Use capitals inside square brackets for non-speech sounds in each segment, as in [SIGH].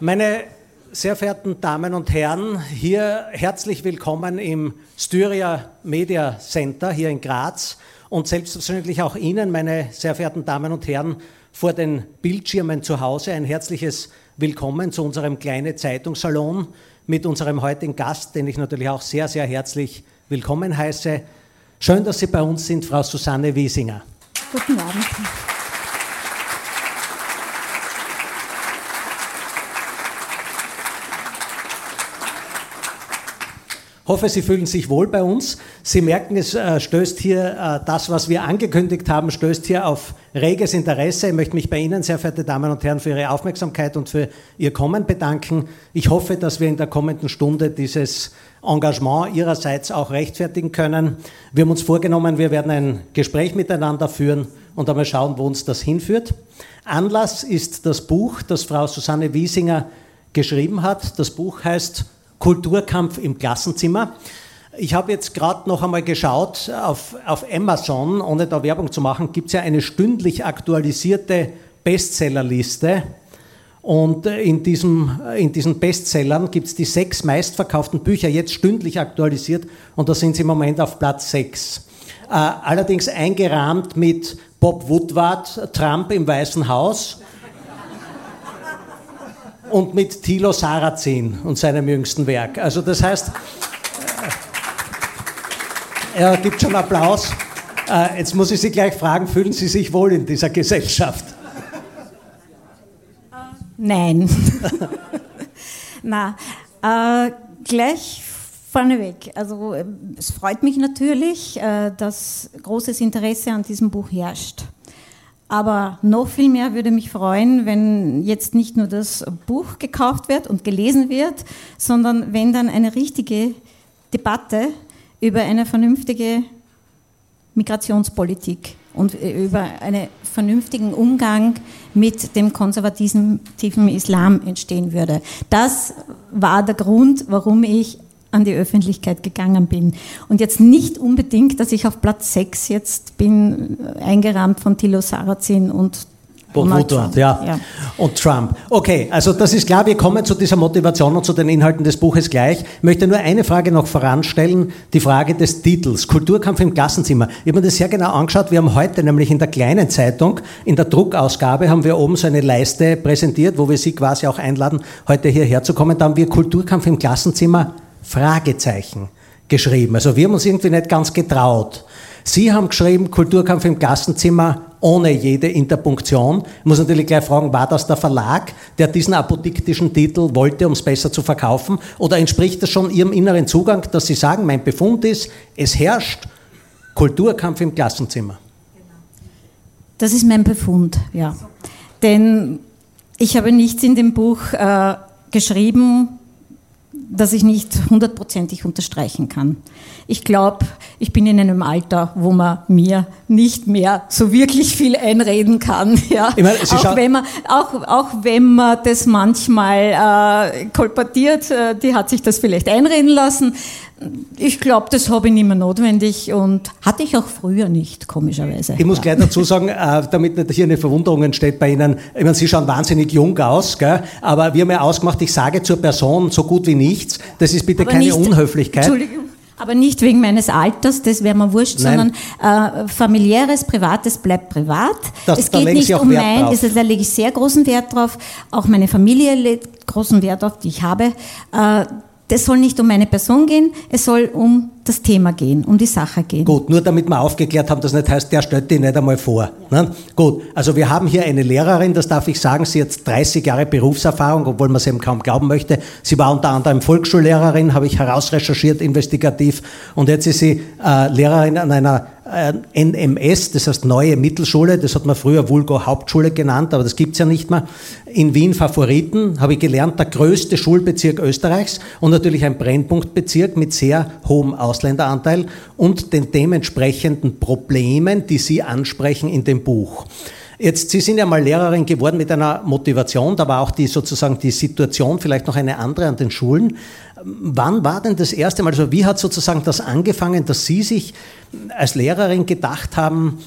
Meine sehr verehrten Damen und Herren, hier herzlich willkommen im Styria Media Center hier in Graz und selbstverständlich auch Ihnen, meine sehr verehrten Damen und Herren, vor den Bildschirmen zu Hause ein herzliches Willkommen zu unserem kleinen Zeitungssalon mit unserem heutigen Gast, den ich natürlich auch sehr, sehr herzlich willkommen heiße. Schön, dass Sie bei uns sind, Frau Susanne Wiesinger. Guten Abend. Hoffe, Sie fühlen sich wohl bei uns. Sie merken, es äh, stößt hier, äh, das, was wir angekündigt haben, stößt hier auf reges Interesse. Ich möchte mich bei Ihnen, sehr verehrte Damen und Herren, für Ihre Aufmerksamkeit und für Ihr Kommen bedanken. Ich hoffe, dass wir in der kommenden Stunde dieses Engagement Ihrerseits auch rechtfertigen können. Wir haben uns vorgenommen, wir werden ein Gespräch miteinander führen und einmal schauen, wo uns das hinführt. Anlass ist das Buch, das Frau Susanne Wiesinger geschrieben hat. Das Buch heißt Kulturkampf im Klassenzimmer. Ich habe jetzt gerade noch einmal geschaut, auf, auf Amazon, ohne da Werbung zu machen, gibt es ja eine stündlich aktualisierte Bestsellerliste. Und in, diesem, in diesen Bestsellern gibt es die sechs meistverkauften Bücher, jetzt stündlich aktualisiert, und da sind sie im Moment auf Platz sechs. Äh, allerdings eingerahmt mit Bob Woodward, Trump im Weißen Haus und mit Thilo Sarrazin und seinem jüngsten Werk. Also das heißt, äh, er gibt schon Applaus. Äh, jetzt muss ich Sie gleich fragen, fühlen Sie sich wohl in dieser Gesellschaft? Nein. [LAUGHS] Na, äh, gleich vorneweg. Also es freut mich natürlich, äh, dass großes Interesse an diesem Buch herrscht. Aber noch viel mehr würde mich freuen, wenn jetzt nicht nur das Buch gekauft wird und gelesen wird, sondern wenn dann eine richtige Debatte über eine vernünftige Migrationspolitik und über einen vernünftigen Umgang mit dem konservativen Islam entstehen würde. Das war der Grund, warum ich an die Öffentlichkeit gegangen bin. Und jetzt nicht unbedingt, dass ich auf Platz 6 jetzt bin, äh, eingerahmt von Thilo Sarrazin und Trump. Ja. ja. Und Trump. Okay, also das ist klar, wir kommen zu dieser Motivation und zu den Inhalten des Buches gleich. Ich möchte nur eine Frage noch voranstellen, die Frage des Titels, Kulturkampf im Klassenzimmer. Ich habe mir das sehr genau angeschaut, wir haben heute nämlich in der kleinen Zeitung, in der Druckausgabe, haben wir oben so eine Leiste präsentiert, wo wir Sie quasi auch einladen, heute hierher zu kommen. Da haben wir Kulturkampf im Klassenzimmer Fragezeichen geschrieben. Also wir haben uns irgendwie nicht ganz getraut. Sie haben geschrieben, Kulturkampf im Klassenzimmer ohne jede Interpunktion. Ich muss natürlich gleich fragen, war das der Verlag, der diesen apodiktischen Titel wollte, um es besser zu verkaufen? Oder entspricht das schon Ihrem inneren Zugang, dass Sie sagen, mein Befund ist, es herrscht Kulturkampf im Klassenzimmer? Das ist mein Befund, ja. Denn ich habe nichts in dem Buch äh, geschrieben, das ich nicht hundertprozentig unterstreichen kann. Ich glaube, ich bin in einem Alter, wo man mir nicht mehr so wirklich viel einreden kann. [LAUGHS] Ja. Meine, auch, wenn man, auch, auch wenn man das manchmal äh, kolportiert, äh, die hat sich das vielleicht einreden lassen. Ich glaube, das habe ich nicht mehr notwendig und hatte ich auch früher nicht, komischerweise. Ich muss gleich dazu sagen, äh, damit nicht hier eine Verwunderung entsteht bei Ihnen, ich meine, Sie schauen wahnsinnig jung aus, gell? aber wir haben ja ausgemacht, ich sage zur Person so gut wie nichts. Das ist bitte aber keine nicht, Unhöflichkeit. Entschuldigung. Aber nicht wegen meines Alters, das wäre mir wurscht, Nein. sondern äh, familiäres, privates bleibt privat. Das, es geht nicht um mein, das, da lege ich sehr großen Wert drauf. Auch meine Familie legt großen Wert drauf, die ich habe. Äh, das soll nicht um meine Person gehen, es soll um das Thema gehen, um die Sache gehen. Gut, nur damit wir aufgeklärt haben, dass nicht heißt, der stellt die nicht einmal vor. Ja. Ne? Gut, also wir haben hier eine Lehrerin, das darf ich sagen, sie hat 30 Jahre Berufserfahrung, obwohl man es eben kaum glauben möchte. Sie war unter anderem Volksschullehrerin, habe ich herausrecherchiert, investigativ, und jetzt ist sie äh, Lehrerin an einer äh, NMS, das heißt Neue Mittelschule, das hat man früher Vulgo Hauptschule genannt, aber das gibt es ja nicht mehr. In Wien Favoriten, habe ich gelernt, der größte Schulbezirk Österreichs und natürlich ein Brennpunktbezirk mit sehr hohem Ausländeranteil und den dementsprechenden Problemen, die Sie ansprechen in dem Buch. Jetzt, Sie sind ja mal Lehrerin geworden mit einer Motivation, da war auch die sozusagen die Situation vielleicht noch eine andere an den Schulen. Wann war denn das erste Mal, also wie hat sozusagen das angefangen, dass Sie sich als Lehrerin gedacht haben,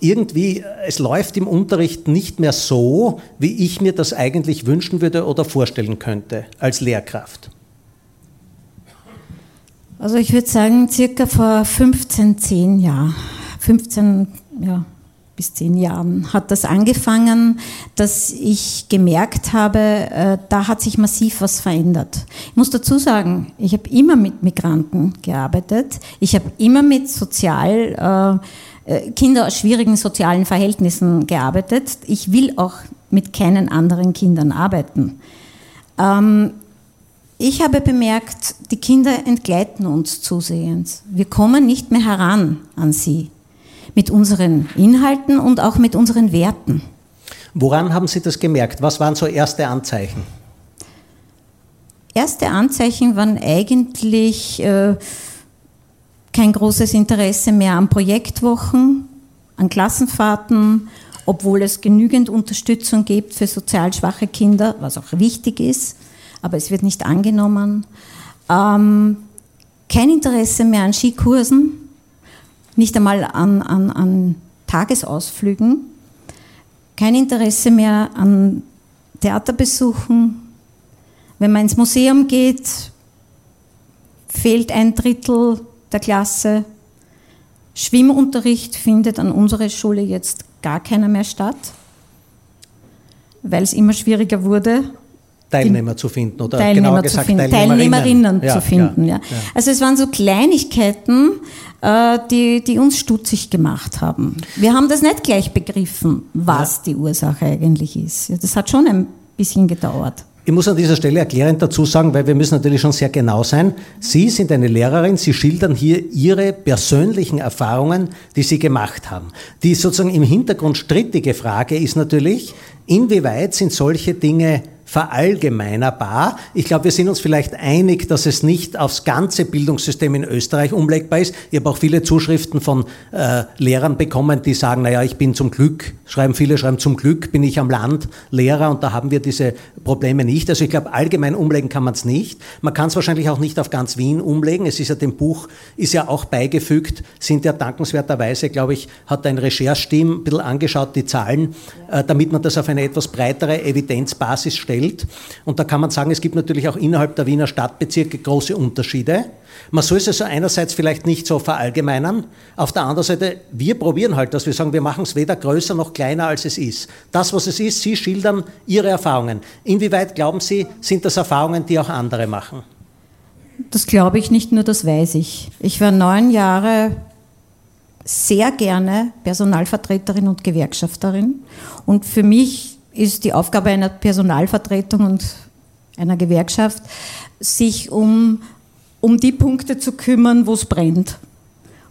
irgendwie, es läuft im Unterricht nicht mehr so, wie ich mir das eigentlich wünschen würde oder vorstellen könnte als Lehrkraft? Also ich würde sagen, circa vor 15, 10 Jahren, 15 ja, bis 10 Jahren hat das angefangen, dass ich gemerkt habe, äh, da hat sich massiv was verändert. Ich muss dazu sagen, ich habe immer mit Migranten gearbeitet, ich habe immer mit sozial, äh, äh, Kinder aus schwierigen sozialen Verhältnissen gearbeitet. Ich will auch mit keinen anderen Kindern arbeiten. Ähm, ich habe bemerkt, die Kinder entgleiten uns zusehends. Wir kommen nicht mehr heran an sie mit unseren Inhalten und auch mit unseren Werten. Woran haben Sie das gemerkt? Was waren so erste Anzeichen? Erste Anzeichen waren eigentlich äh, kein großes Interesse mehr an Projektwochen, an Klassenfahrten, obwohl es genügend Unterstützung gibt für sozial schwache Kinder, was auch wichtig ist aber es wird nicht angenommen. Ähm, kein Interesse mehr an Skikursen, nicht einmal an, an, an Tagesausflügen, kein Interesse mehr an Theaterbesuchen. Wenn man ins Museum geht, fehlt ein Drittel der Klasse. Schwimmunterricht findet an unserer Schule jetzt gar keiner mehr statt, weil es immer schwieriger wurde. Teilnehmer zu finden oder Teilnehmer genauer gesagt zu finden, Teilnehmerinnen, Teilnehmerinnen ja, zu finden. Ja, ja. Also es waren so Kleinigkeiten, äh, die, die uns stutzig gemacht haben. Wir haben das nicht gleich begriffen, was die Ursache eigentlich ist. Das hat schon ein bisschen gedauert. Ich muss an dieser Stelle erklärend dazu sagen, weil wir müssen natürlich schon sehr genau sein. Sie sind eine Lehrerin, Sie schildern hier Ihre persönlichen Erfahrungen, die Sie gemacht haben. Die sozusagen im Hintergrund strittige Frage ist natürlich, inwieweit sind solche Dinge verallgemeinerbar. Ich glaube, wir sind uns vielleicht einig, dass es nicht aufs ganze Bildungssystem in Österreich umlegbar ist. Ich habe auch viele Zuschriften von äh, Lehrern bekommen, die sagen, naja, ich bin zum Glück, schreiben viele, schreiben zum Glück bin ich am Land Lehrer und da haben wir diese Probleme nicht. Also ich glaube, allgemein umlegen kann man es nicht. Man kann es wahrscheinlich auch nicht auf ganz Wien umlegen. Es ist ja dem Buch, ist ja auch beigefügt, sind ja dankenswerterweise, glaube ich, hat ein Rechercheteam ein bisschen angeschaut, die Zahlen, äh, damit man das auf eine etwas breitere Evidenzbasis stellt Welt. Und da kann man sagen, es gibt natürlich auch innerhalb der Wiener Stadtbezirke große Unterschiede. Man soll es also einerseits vielleicht nicht so verallgemeinern. Auf der anderen Seite, wir probieren halt, dass wir sagen, wir machen es weder größer noch kleiner, als es ist. Das, was es ist, Sie schildern Ihre Erfahrungen. Inwieweit glauben Sie, sind das Erfahrungen, die auch andere machen? Das glaube ich nicht nur, das weiß ich. Ich war neun Jahre sehr gerne Personalvertreterin und Gewerkschafterin. Und für mich ist die Aufgabe einer Personalvertretung und einer Gewerkschaft, sich um, um die Punkte zu kümmern, wo es brennt.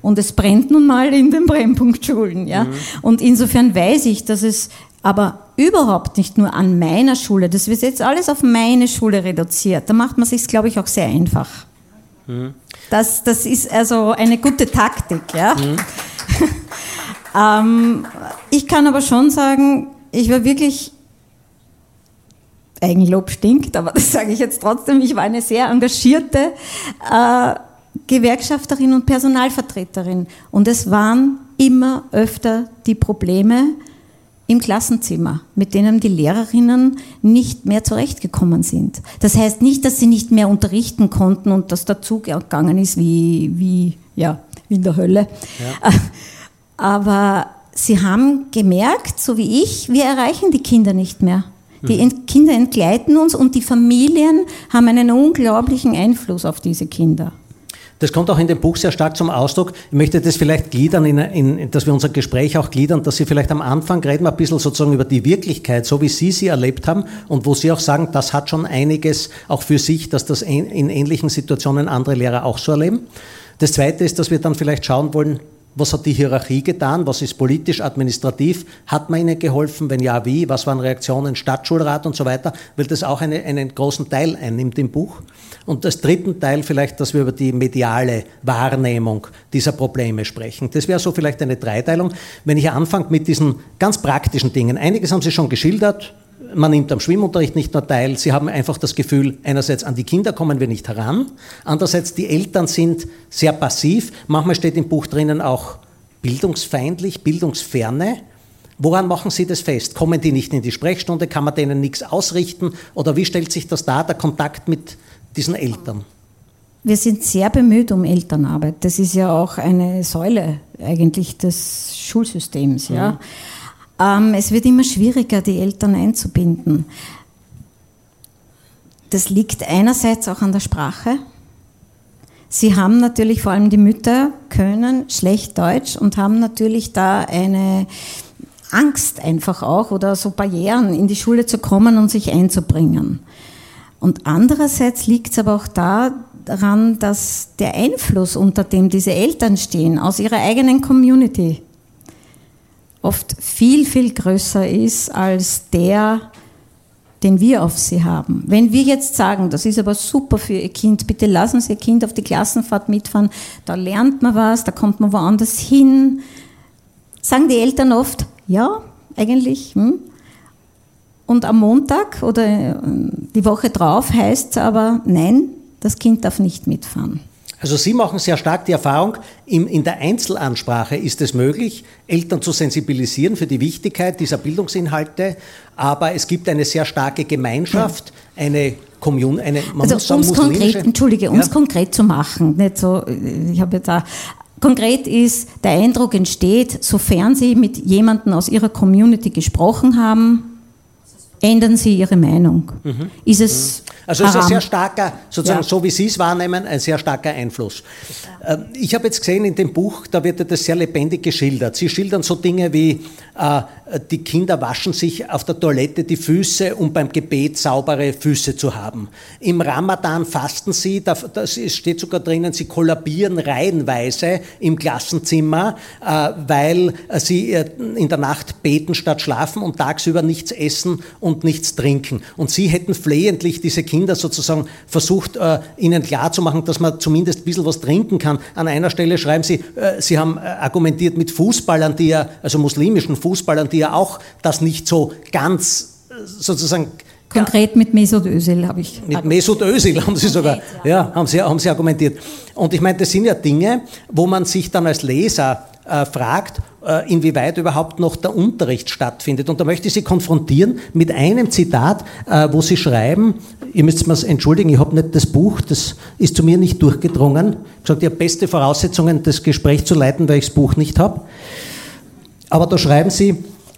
Und es brennt nun mal in den Brennpunktschulen. Ja? Mhm. Und insofern weiß ich, dass es aber überhaupt nicht nur an meiner Schule, das wird jetzt alles auf meine Schule reduziert. Da macht man sich, glaube ich, auch sehr einfach. Mhm. Das, das ist also eine gute Taktik. Ja? Mhm. [LAUGHS] ähm, ich kann aber schon sagen, ich war wirklich, Eigenlob stinkt, aber [LAUGHS] das sage ich jetzt trotzdem, ich war eine sehr engagierte äh, Gewerkschafterin und Personalvertreterin. Und es waren immer öfter die Probleme im Klassenzimmer, mit denen die Lehrerinnen nicht mehr zurechtgekommen sind. Das heißt nicht, dass sie nicht mehr unterrichten konnten und das dazugegangen ist wie, wie, ja, wie in der Hölle. Ja. [LAUGHS] Aber sie haben gemerkt, so wie ich, wir erreichen die Kinder nicht mehr. Die mhm. Kinder entgleiten uns und die Familien haben einen unglaublichen Einfluss auf diese Kinder. Das kommt auch in dem Buch sehr stark zum Ausdruck. Ich möchte das vielleicht gliedern, in, in, dass wir unser Gespräch auch gliedern, dass Sie vielleicht am Anfang reden wir ein bisschen sozusagen über die Wirklichkeit, so wie Sie sie erlebt haben und wo Sie auch sagen, das hat schon einiges auch für sich, dass das in ähnlichen Situationen andere Lehrer auch so erleben. Das Zweite ist, dass wir dann vielleicht schauen wollen, was hat die Hierarchie getan? Was ist politisch, administrativ? Hat man ihnen geholfen? Wenn ja, wie? Was waren Reaktionen, Stadtschulrat und so weiter? Weil das auch eine, einen großen Teil einnimmt im Buch. Und das dritten Teil vielleicht, dass wir über die mediale Wahrnehmung dieser Probleme sprechen. Das wäre so vielleicht eine Dreiteilung. Wenn ich anfange mit diesen ganz praktischen Dingen. Einiges haben Sie schon geschildert man nimmt am Schwimmunterricht nicht nur teil. Sie haben einfach das Gefühl, einerseits an die Kinder kommen wir nicht heran, andererseits die Eltern sind sehr passiv. Manchmal steht im Buch drinnen auch bildungsfeindlich, bildungsferne? Woran machen Sie das fest? Kommen die nicht in die Sprechstunde? Kann man denen nichts ausrichten? Oder wie stellt sich das dar, der Kontakt mit diesen Eltern? Wir sind sehr bemüht um Elternarbeit. Das ist ja auch eine Säule eigentlich des Schulsystems. Ja. Mhm. Ähm, es wird immer schwieriger, die Eltern einzubinden. Das liegt einerseits auch an der Sprache. Sie haben natürlich, vor allem die Mütter, können schlecht Deutsch und haben natürlich da eine Angst einfach auch oder so Barrieren, in die Schule zu kommen und sich einzubringen. Und andererseits liegt es aber auch daran, dass der Einfluss, unter dem diese Eltern stehen, aus ihrer eigenen Community, oft viel, viel größer ist als der, den wir auf sie haben. Wenn wir jetzt sagen, das ist aber super für Ihr Kind, bitte lassen Sie Ihr Kind auf die Klassenfahrt mitfahren, da lernt man was, da kommt man woanders hin, sagen die Eltern oft, ja, eigentlich. Hm. Und am Montag oder äh, die Woche drauf heißt es aber, nein, das Kind darf nicht mitfahren. Also Sie machen sehr stark die Erfahrung, in der Einzelansprache ist es möglich, Eltern zu sensibilisieren für die Wichtigkeit dieser Bildungsinhalte, aber es gibt eine sehr starke Gemeinschaft, eine Kommune, eine man also um es konkret, Entschuldige, um es ja. konkret zu machen, nicht so, ich habe da Konkret ist, der Eindruck entsteht, sofern Sie mit jemandem aus Ihrer Community gesprochen haben, ändern Sie Ihre Meinung. Mhm. Ist es mhm. Also es ist ein sehr starker, sozusagen ja. so wie Sie es wahrnehmen, ein sehr starker Einfluss. Ähm, ich habe jetzt gesehen in dem Buch, da wird das sehr lebendig geschildert. Sie schildern so Dinge wie, äh, die Kinder waschen sich auf der Toilette die Füße, um beim Gebet saubere Füße zu haben. Im Ramadan fasten sie, da, steht sogar drinnen, sie kollabieren reihenweise im Klassenzimmer, äh, weil sie äh, in der Nacht beten statt schlafen und tagsüber nichts essen und nichts trinken. Und sie hätten flehentlich diese Kinder sozusagen versucht, ihnen klarzumachen, dass man zumindest ein bisschen was trinken kann. An einer Stelle schreiben sie, sie haben argumentiert mit Fußballern, die ja, also muslimischen Fußballern, die ja auch das nicht so ganz äh, sozusagen Konkret mit Mesut Özil habe ich. Mit Mesut Özil haben Sie sogar, ja, haben Sie, haben Sie argumentiert. Und ich meine, das sind ja Dinge, wo man sich dann als Leser äh, fragt, äh, inwieweit überhaupt noch der Unterricht stattfindet. Und da möchte ich Sie konfrontieren mit einem Zitat, äh, wo Sie schreiben, ihr müsst mir entschuldigen, ich habe nicht das Buch, das ist zu mir nicht durchgedrungen. Ich gesagt, habe beste Voraussetzungen, das Gespräch zu leiten, weil ich das Buch nicht habe. Aber da schreiben Sie,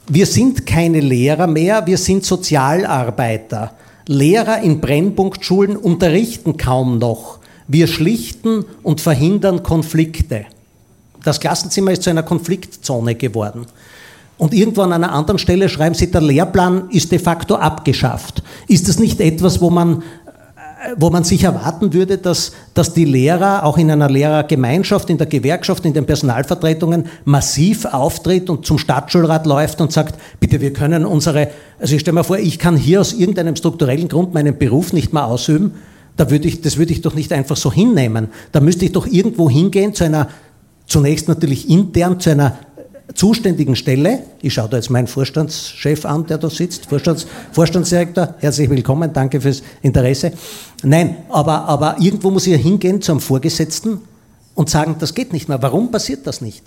wir sind keine Lehrer mehr, wir sind Sozialarbeiter. Lehrer in Brennpunktschulen unterrichten kaum noch. Wir schlichten und verhindern Konflikte. Das Klassenzimmer ist zu einer Konfliktzone geworden. Und irgendwo an einer anderen Stelle schreiben Sie, der Lehrplan ist de facto abgeschafft. Ist das nicht etwas, wo man wo man sich erwarten würde, dass, dass die Lehrer auch in einer Lehrergemeinschaft, in der Gewerkschaft, in den Personalvertretungen massiv auftritt und zum Stadtschulrat läuft und sagt, bitte, wir können unsere, also ich stelle mir vor, ich kann hier aus irgendeinem strukturellen Grund meinen Beruf nicht mehr ausüben, da würde ich, das würde ich doch nicht einfach so hinnehmen. Da müsste ich doch irgendwo hingehen zu einer, zunächst natürlich intern, zu einer zuständigen Stelle, ich schaue da jetzt meinen Vorstandschef an, der da sitzt, Vorstands, Vorstandsdirektor, herzlich willkommen, danke fürs Interesse. Nein, aber, aber irgendwo muss ich ja hingehen zu einem Vorgesetzten und sagen, das geht nicht mehr. Warum passiert das nicht?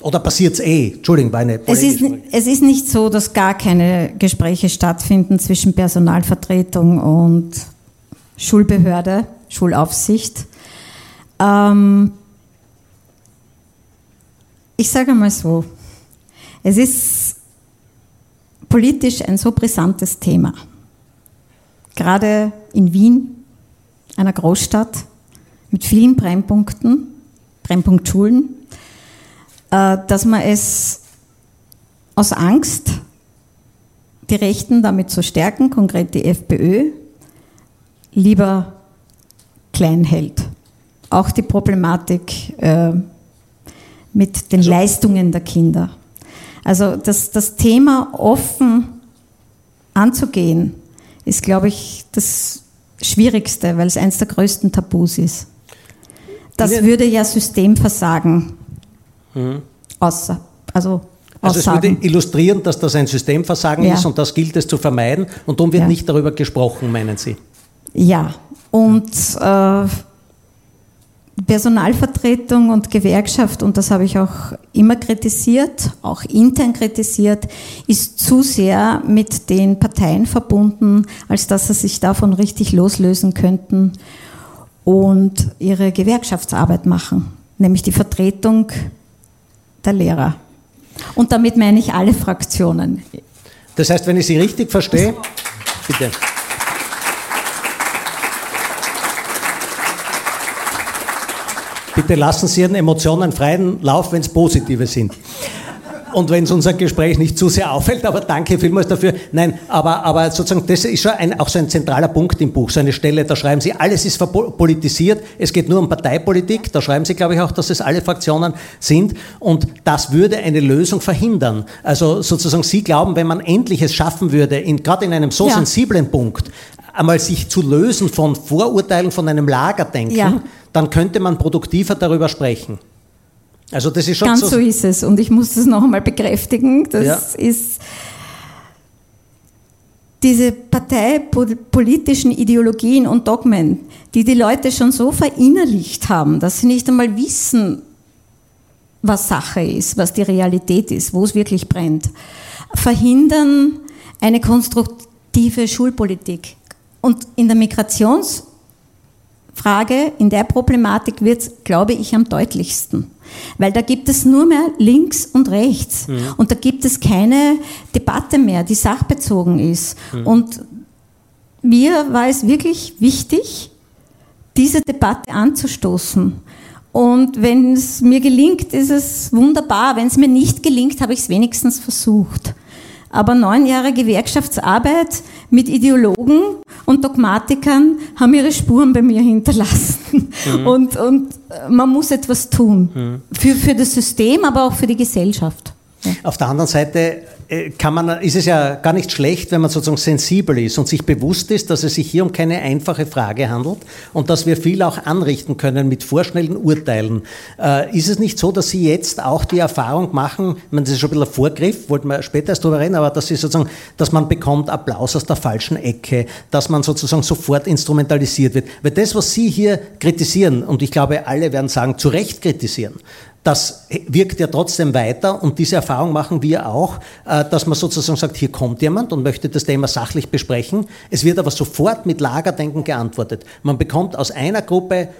Oder passiert es eh? Entschuldigung, war eine es ist, es ist nicht so, dass gar keine Gespräche stattfinden zwischen Personalvertretung und Schulbehörde, Schulaufsicht. Ähm, ich sage mal so, es ist politisch ein so brisantes Thema. Gerade in Wien, einer Großstadt mit vielen Brennpunkten, Brennpunktschulen, äh, dass man es aus Angst, die Rechten damit zu stärken, konkret die FPÖ, lieber klein hält. Auch die Problematik äh, mit den also, Leistungen der Kinder. Also das, das Thema offen anzugehen, ist, glaube ich, das Schwierigste, weil es eines der größten Tabus ist. Das ja. würde ja Systemversagen mhm. außer, also also es würde illustrieren, dass das ein Systemversagen ja. ist und das gilt es zu vermeiden und darum wird ja. nicht darüber gesprochen, meinen Sie? Ja, und äh, Personalvertretung und Gewerkschaft, und das habe ich auch immer kritisiert, auch intern kritisiert, ist zu sehr mit den Parteien verbunden, als dass sie sich davon richtig loslösen könnten und ihre Gewerkschaftsarbeit machen, nämlich die Vertretung der Lehrer. Und damit meine ich alle Fraktionen. Das heißt, wenn ich Sie richtig verstehe, bitte. Bitte lassen Sie Ihren Emotionen freien Lauf, wenn es positive sind. Und wenn es unser Gespräch nicht zu sehr auffällt, aber danke vielmals dafür. Nein, aber, aber sozusagen, das ist schon ein, auch so ein zentraler Punkt im Buch, so eine Stelle, da schreiben Sie, alles ist verpolitisiert, es geht nur um Parteipolitik, da schreiben Sie, glaube ich, auch, dass es alle Fraktionen sind und das würde eine Lösung verhindern. Also sozusagen, Sie glauben, wenn man endlich es schaffen würde, in, gerade in einem so ja. sensiblen Punkt, einmal sich zu lösen von Vorurteilen, von einem Lagerdenken, ja dann könnte man produktiver darüber sprechen. Also das ist schon Ganz so, so ist es. Und ich muss das noch einmal bekräftigen. Das ja. ist diese parteipolitischen Ideologien und Dogmen, die die Leute schon so verinnerlicht haben, dass sie nicht einmal wissen, was Sache ist, was die Realität ist, wo es wirklich brennt, verhindern eine konstruktive Schulpolitik. Und in der Migrations- Frage, in der Problematik wird es, glaube ich, am deutlichsten. Weil da gibt es nur mehr links und rechts. Mhm. Und da gibt es keine Debatte mehr, die sachbezogen ist. Mhm. Und mir war es wirklich wichtig, diese Debatte anzustoßen. Und wenn es mir gelingt, ist es wunderbar. Wenn es mir nicht gelingt, habe ich es wenigstens versucht. Aber neun Jahre Gewerkschaftsarbeit mit Ideologen und Dogmatikern haben ihre Spuren bei mir hinterlassen. Mhm. Und, und man muss etwas tun. Mhm. Für, für das System, aber auch für die Gesellschaft. Auf der anderen Seite äh, kann man, ist es ja gar nicht schlecht, wenn man sozusagen sensibel ist und sich bewusst ist, dass es sich hier um keine einfache Frage handelt und dass wir viel auch anrichten können mit vorschnellen Urteilen. Äh, ist es nicht so, dass Sie jetzt auch die Erfahrung machen, ich meine, das ist schon ein bisschen ein Vorgriff, wollten wir später erst darüber reden, aber dass Sie sozusagen, dass man bekommt Applaus aus der falschen Ecke, dass man sozusagen sofort instrumentalisiert wird. Weil das, was Sie hier kritisieren, und ich glaube, alle werden sagen, zu Recht kritisieren, das wirkt ja trotzdem weiter und diese Erfahrung machen wir auch, äh, dass man sozusagen sagt, hier kommt jemand und möchte das Thema sachlich besprechen. Es wird aber sofort mit Lagerdenken geantwortet. Man bekommt aus einer Gruppe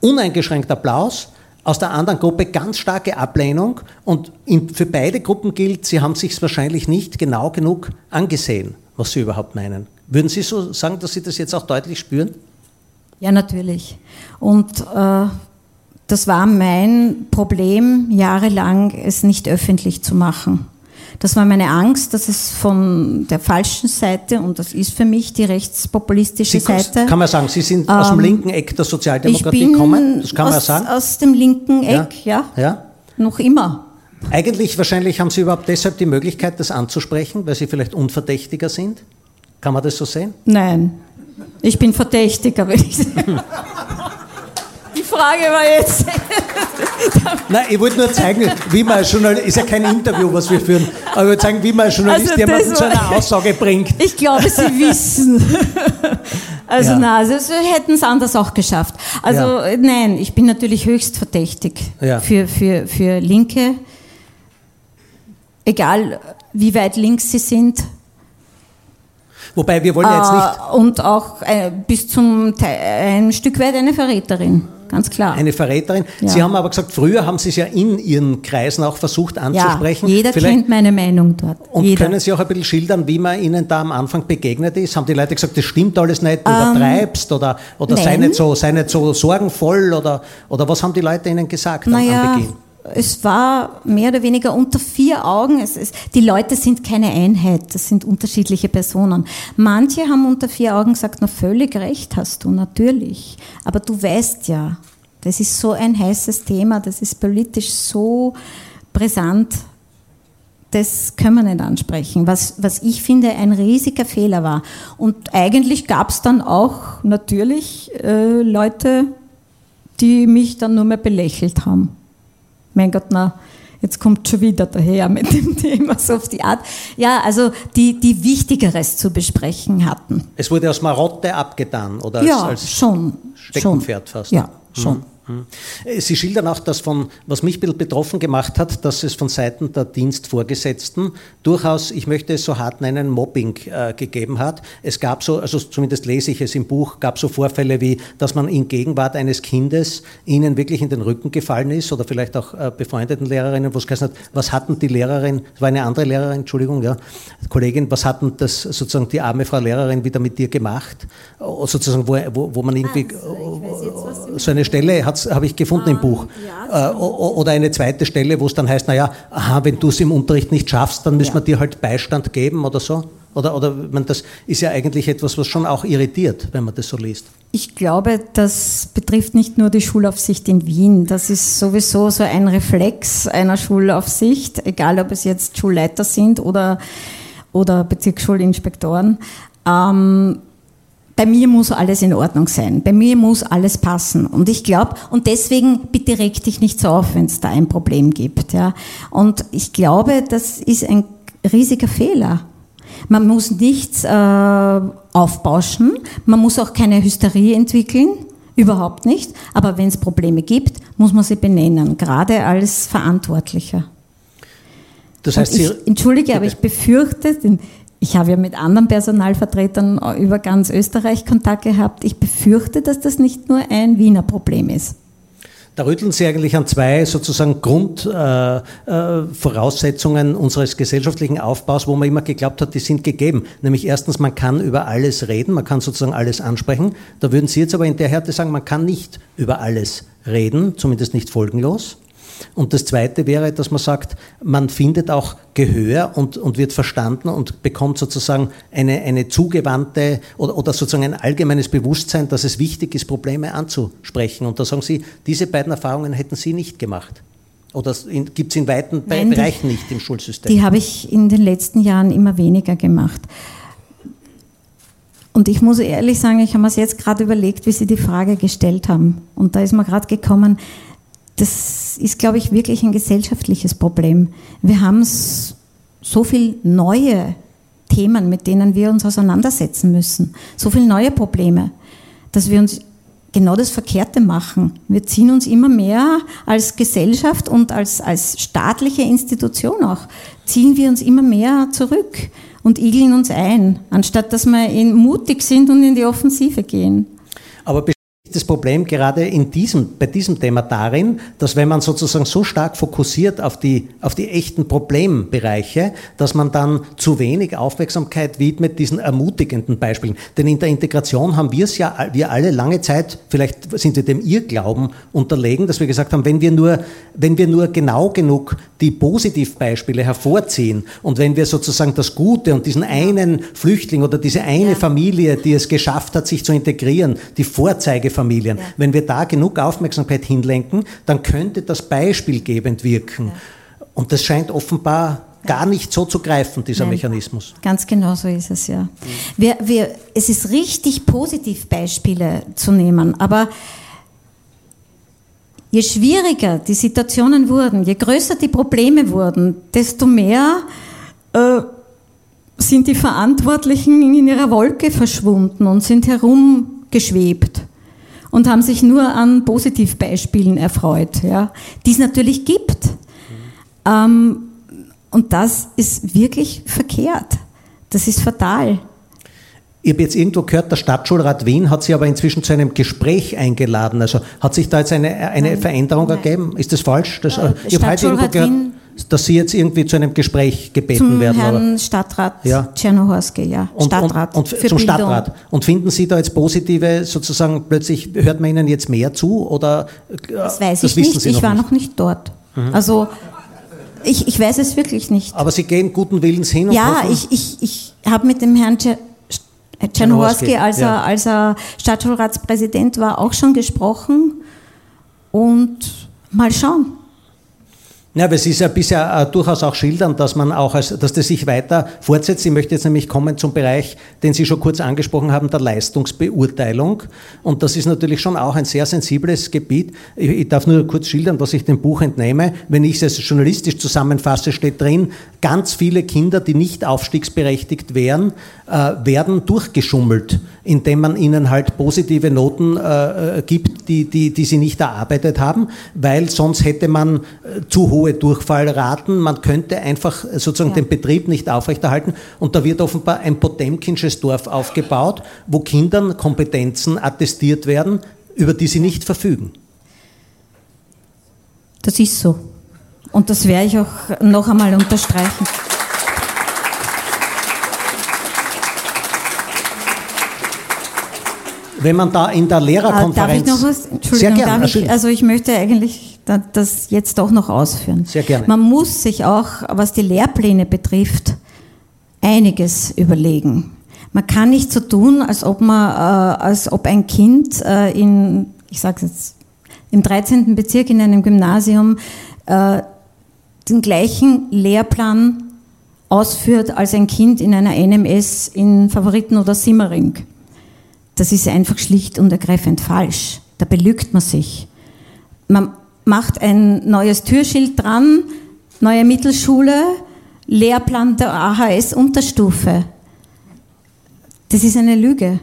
uneingeschränkt Applaus, aus der anderen Gruppe ganz starke Ablehnung und für beide Gruppen gilt, sie haben sich wahrscheinlich nicht genau genug angesehen, was sie überhaupt meinen. Würden Sie so sagen, dass Sie das jetzt auch deutlich spüren? Ja, natürlich. Und äh, das war mein Problem, jahrelang es nicht öffentlich zu machen. Das war meine Angst, dass es von der falschen Seite, und das ist für mich die rechtspopulistische Sie, Seite. Kann man sagen, Sie sind aus dem ähm, linken Eck der Sozialdemokratie gekommen? Das kann aus, man sagen. Aus dem linken Eck, ja. ja. ja. Noch immer. Eigentlich, wahrscheinlich haben Sie überhaupt deshalb die Möglichkeit, das anzusprechen, weil Sie vielleicht unverdächtiger sind? Kann man das so sehen? Nein. Ich bin verdächtiger, wenn ich [LAUGHS] Frage war jetzt. [LAUGHS] Nein, ich wollte nur zeigen, wie man als Journalist, ist ja kein Interview, was wir führen, aber ich wollte zeigen, wie man als Journalist also jemanden zu einer Aussage bringt. Ich glaube, Sie [LAUGHS] wissen. Also ja. nein, also hätten es anders auch geschafft. Also ja. nein, ich bin natürlich höchst verdächtig ja. für, für, für Linke. Egal, wie weit links sie sind. Wobei wir wollen ja jetzt nicht. Äh, und auch äh, bis zum ein Stück weit eine Verräterin ganz klar. Eine Verräterin. Ja. Sie haben aber gesagt, früher haben Sie es ja in Ihren Kreisen auch versucht anzusprechen. Ja, jeder Vielleicht kennt meine Meinung dort. Und jeder. können Sie auch ein bisschen schildern, wie man Ihnen da am Anfang begegnet ist? Haben die Leute gesagt, das stimmt alles nicht, du ähm, übertreibst oder, oder sei, nicht so, sei nicht so sorgenvoll oder, oder was haben die Leute Ihnen gesagt naja, am Beginn? Es war mehr oder weniger unter vier Augen. Es, es, die Leute sind keine Einheit, das sind unterschiedliche Personen. Manche haben unter vier Augen gesagt, na völlig recht hast du, natürlich. Aber du weißt ja, das ist so ein heißes Thema, das ist politisch so brisant, das können wir nicht ansprechen, was, was ich finde ein riesiger Fehler war. Und eigentlich gab es dann auch natürlich äh, Leute, die mich dann nur mehr belächelt haben mein Gott, na, jetzt kommt schon wieder daher mit dem [LAUGHS] Thema so auf die Art. Ja, also die, die Wichtigeres zu besprechen hatten. Es wurde aus Marotte abgetan oder ja, als, schon, Steckenpferd schon. fast? Ja, schon. Hm. Sie schildern auch, dass von, was mich ein bisschen betroffen gemacht hat, dass es von Seiten der Dienstvorgesetzten durchaus, ich möchte es so hart nennen, Mobbing äh, gegeben hat. Es gab so, also zumindest lese ich es im Buch, gab so Vorfälle wie, dass man in Gegenwart eines Kindes ihnen wirklich in den Rücken gefallen ist oder vielleicht auch äh, befreundeten Lehrerinnen, wo es gesagt hat, was hatten die Lehrerin, das war eine andere Lehrerin, Entschuldigung, ja, Kollegin, was hatten das sozusagen die arme Frau Lehrerin wieder mit dir gemacht? Sozusagen, wo, wo, wo man irgendwie ah, so eine Stelle hat habe ich gefunden im ah, Buch. Ja, äh, oder eine zweite Stelle, wo es dann heißt, naja, aha, wenn du es im Unterricht nicht schaffst, dann müssen ja. wir dir halt Beistand geben oder so. Oder, oder man, das ist ja eigentlich etwas, was schon auch irritiert, wenn man das so liest. Ich glaube, das betrifft nicht nur die Schulaufsicht in Wien. Das ist sowieso so ein Reflex einer Schulaufsicht, egal ob es jetzt Schulleiter sind oder, oder Bezirksschulinspektoren. Ähm, bei mir muss alles in Ordnung sein, bei mir muss alles passen. Und ich glaube, und deswegen bitte reg dich nicht so auf, wenn es da ein Problem gibt. Ja. Und ich glaube, das ist ein riesiger Fehler. Man muss nichts äh, aufbauschen, man muss auch keine Hysterie entwickeln, überhaupt nicht. Aber wenn es Probleme gibt, muss man sie benennen, gerade als Verantwortlicher. Das heißt, ich, entschuldige, aber ich befürchte, den, ich habe ja mit anderen Personalvertretern über ganz Österreich Kontakt gehabt. Ich befürchte, dass das nicht nur ein Wiener Problem ist. Da rütteln Sie eigentlich an zwei sozusagen Grundvoraussetzungen äh, äh, unseres gesellschaftlichen Aufbaus, wo man immer geglaubt hat, die sind gegeben. Nämlich erstens, man kann über alles reden, man kann sozusagen alles ansprechen. Da würden Sie jetzt aber in der Härte sagen, man kann nicht über alles reden, zumindest nicht folgenlos. Und das Zweite wäre, dass man sagt, man findet auch Gehör und, und wird verstanden und bekommt sozusagen eine, eine zugewandte oder, oder sozusagen ein allgemeines Bewusstsein, dass es wichtig ist, Probleme anzusprechen. Und da sagen Sie, diese beiden Erfahrungen hätten Sie nicht gemacht. Oder gibt es in weiten Nein, Bereichen die, nicht im Schulsystem? Die habe ich in den letzten Jahren immer weniger gemacht. Und ich muss ehrlich sagen, ich habe mir jetzt gerade überlegt, wie Sie die Frage gestellt haben. Und da ist mir gerade gekommen, das ist, glaube ich, wirklich ein gesellschaftliches Problem. Wir haben so viele neue Themen, mit denen wir uns auseinandersetzen müssen, so viele neue Probleme, dass wir uns genau das Verkehrte machen. Wir ziehen uns immer mehr als Gesellschaft und als, als staatliche Institution auch, ziehen wir uns immer mehr zurück und igeln uns ein, anstatt dass wir mutig sind und in die Offensive gehen. Aber das Problem gerade in diesem, bei diesem Thema darin, dass wenn man sozusagen so stark fokussiert auf die, auf die echten Problembereiche, dass man dann zu wenig Aufmerksamkeit widmet diesen ermutigenden Beispielen. Denn in der Integration haben wir es ja, wir alle lange Zeit, vielleicht sind wir dem Irrglauben unterlegen, dass wir gesagt haben, wenn wir nur, wenn wir nur genau genug die Positivbeispiele hervorziehen und wenn wir sozusagen das Gute und diesen einen Flüchtling oder diese eine Familie, die es geschafft hat, sich zu integrieren, die Vorzeige Familien. Ja. Wenn wir da genug Aufmerksamkeit hinlenken, dann könnte das beispielgebend wirken. Ja. Und das scheint offenbar gar nicht so zu greifen, dieser Nein, Mechanismus. Ganz genau so ist es, ja. Wir, wir, es ist richtig positiv, Beispiele zu nehmen, aber je schwieriger die Situationen wurden, je größer die Probleme wurden, desto mehr äh, sind die Verantwortlichen in ihrer Wolke verschwunden und sind herumgeschwebt und haben sich nur an Positivbeispielen erfreut, ja, die es natürlich gibt. Mhm. Ähm, und das ist wirklich verkehrt. Das ist fatal. Ich habe jetzt irgendwo gehört, der Stadtschulrat Wien hat Sie aber inzwischen zu einem Gespräch eingeladen. Also hat sich da jetzt eine, eine Veränderung Nein. ergeben? Ist das falsch? Das, äh, ich habe heute irgendwo gehört, Wien dass Sie jetzt irgendwie zu einem Gespräch gebeten zum werden. Herrn oder? Stadtrat ja. Czernohorski, ja. Und, Stadtrat. Und, und zum Stadtrat. Und finden Sie da jetzt positive, sozusagen plötzlich, hört man Ihnen jetzt mehr zu? Oder, äh, das weiß das ich nicht, ich war nicht. noch nicht dort. Mhm. Also ich, ich weiß es wirklich nicht. Aber Sie gehen guten Willens hin? Und ja, hoffen? ich, ich, ich habe mit dem Herrn Czernohorski, als, ja. er, als er Stadtschulratspräsident war, auch schon gesprochen. Und mal schauen. Ja, aber es ist ja bisher äh, durchaus auch schildern, dass man auch, als, dass das sich weiter fortsetzt. Ich möchte jetzt nämlich kommen zum Bereich, den Sie schon kurz angesprochen haben, der Leistungsbeurteilung. Und das ist natürlich schon auch ein sehr sensibles Gebiet. Ich, ich darf nur kurz schildern, was ich dem Buch entnehme. Wenn ich es journalistisch zusammenfasse, steht drin, ganz viele Kinder, die nicht aufstiegsberechtigt wären, äh, werden durchgeschummelt, indem man ihnen halt positive Noten äh, gibt, die, die, die sie nicht erarbeitet haben, weil sonst hätte man äh, zu hohe Durchfallraten, man könnte einfach sozusagen ja. den Betrieb nicht aufrechterhalten und da wird offenbar ein potemkinsches Dorf aufgebaut, wo Kindern Kompetenzen attestiert werden, über die sie nicht verfügen. Das ist so. Und das werde ich auch noch einmal unterstreichen. Wenn man da in der Lehrerkonferenz. Darf ich noch was? Entschuldigung, Sehr gerne. Ich, also ich möchte eigentlich das jetzt doch noch ausführen. Sehr gerne. Man muss sich auch, was die Lehrpläne betrifft, einiges überlegen. Man kann nicht so tun, als ob man, äh, als ob ein Kind äh, in, ich sage jetzt, im 13. Bezirk in einem Gymnasium äh, den gleichen Lehrplan ausführt als ein Kind in einer NMS in Favoriten oder Simmering. Das ist einfach schlicht und ergreifend falsch. Da belügt man sich. Man macht ein neues Türschild dran, neue Mittelschule, Lehrplan der AHS-Unterstufe. Das ist eine Lüge.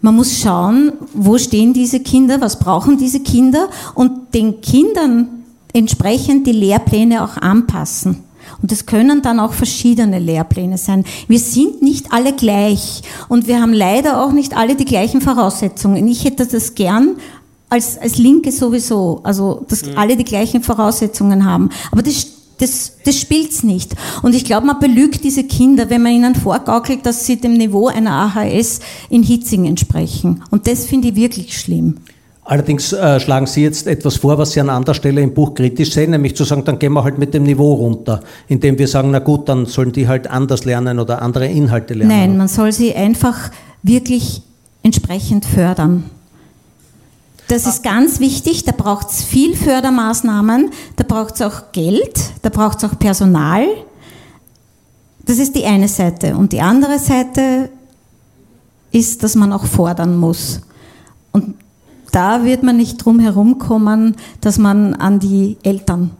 Man muss schauen, wo stehen diese Kinder, was brauchen diese Kinder und den Kindern entsprechend die Lehrpläne auch anpassen. Und es können dann auch verschiedene Lehrpläne sein. Wir sind nicht alle gleich und wir haben leider auch nicht alle die gleichen Voraussetzungen. Ich hätte das gern als, als Linke sowieso, also dass mhm. alle die gleichen Voraussetzungen haben. Aber das, das, das spielt's nicht. Und ich glaube, man belügt diese Kinder, wenn man ihnen vorgaukelt, dass sie dem Niveau einer AHS in Hitzing entsprechen. Und das finde ich wirklich schlimm. Allerdings äh, schlagen Sie jetzt etwas vor, was Sie an anderer Stelle im Buch kritisch sehen, nämlich zu sagen, dann gehen wir halt mit dem Niveau runter, indem wir sagen, na gut, dann sollen die halt anders lernen oder andere Inhalte lernen. Nein, man soll sie einfach wirklich entsprechend fördern. Das ist ganz wichtig, da braucht es viel Fördermaßnahmen, da braucht es auch Geld, da braucht es auch Personal. Das ist die eine Seite. Und die andere Seite ist, dass man auch fordern muss. Und da wird man nicht drum herum kommen, dass man an die Eltern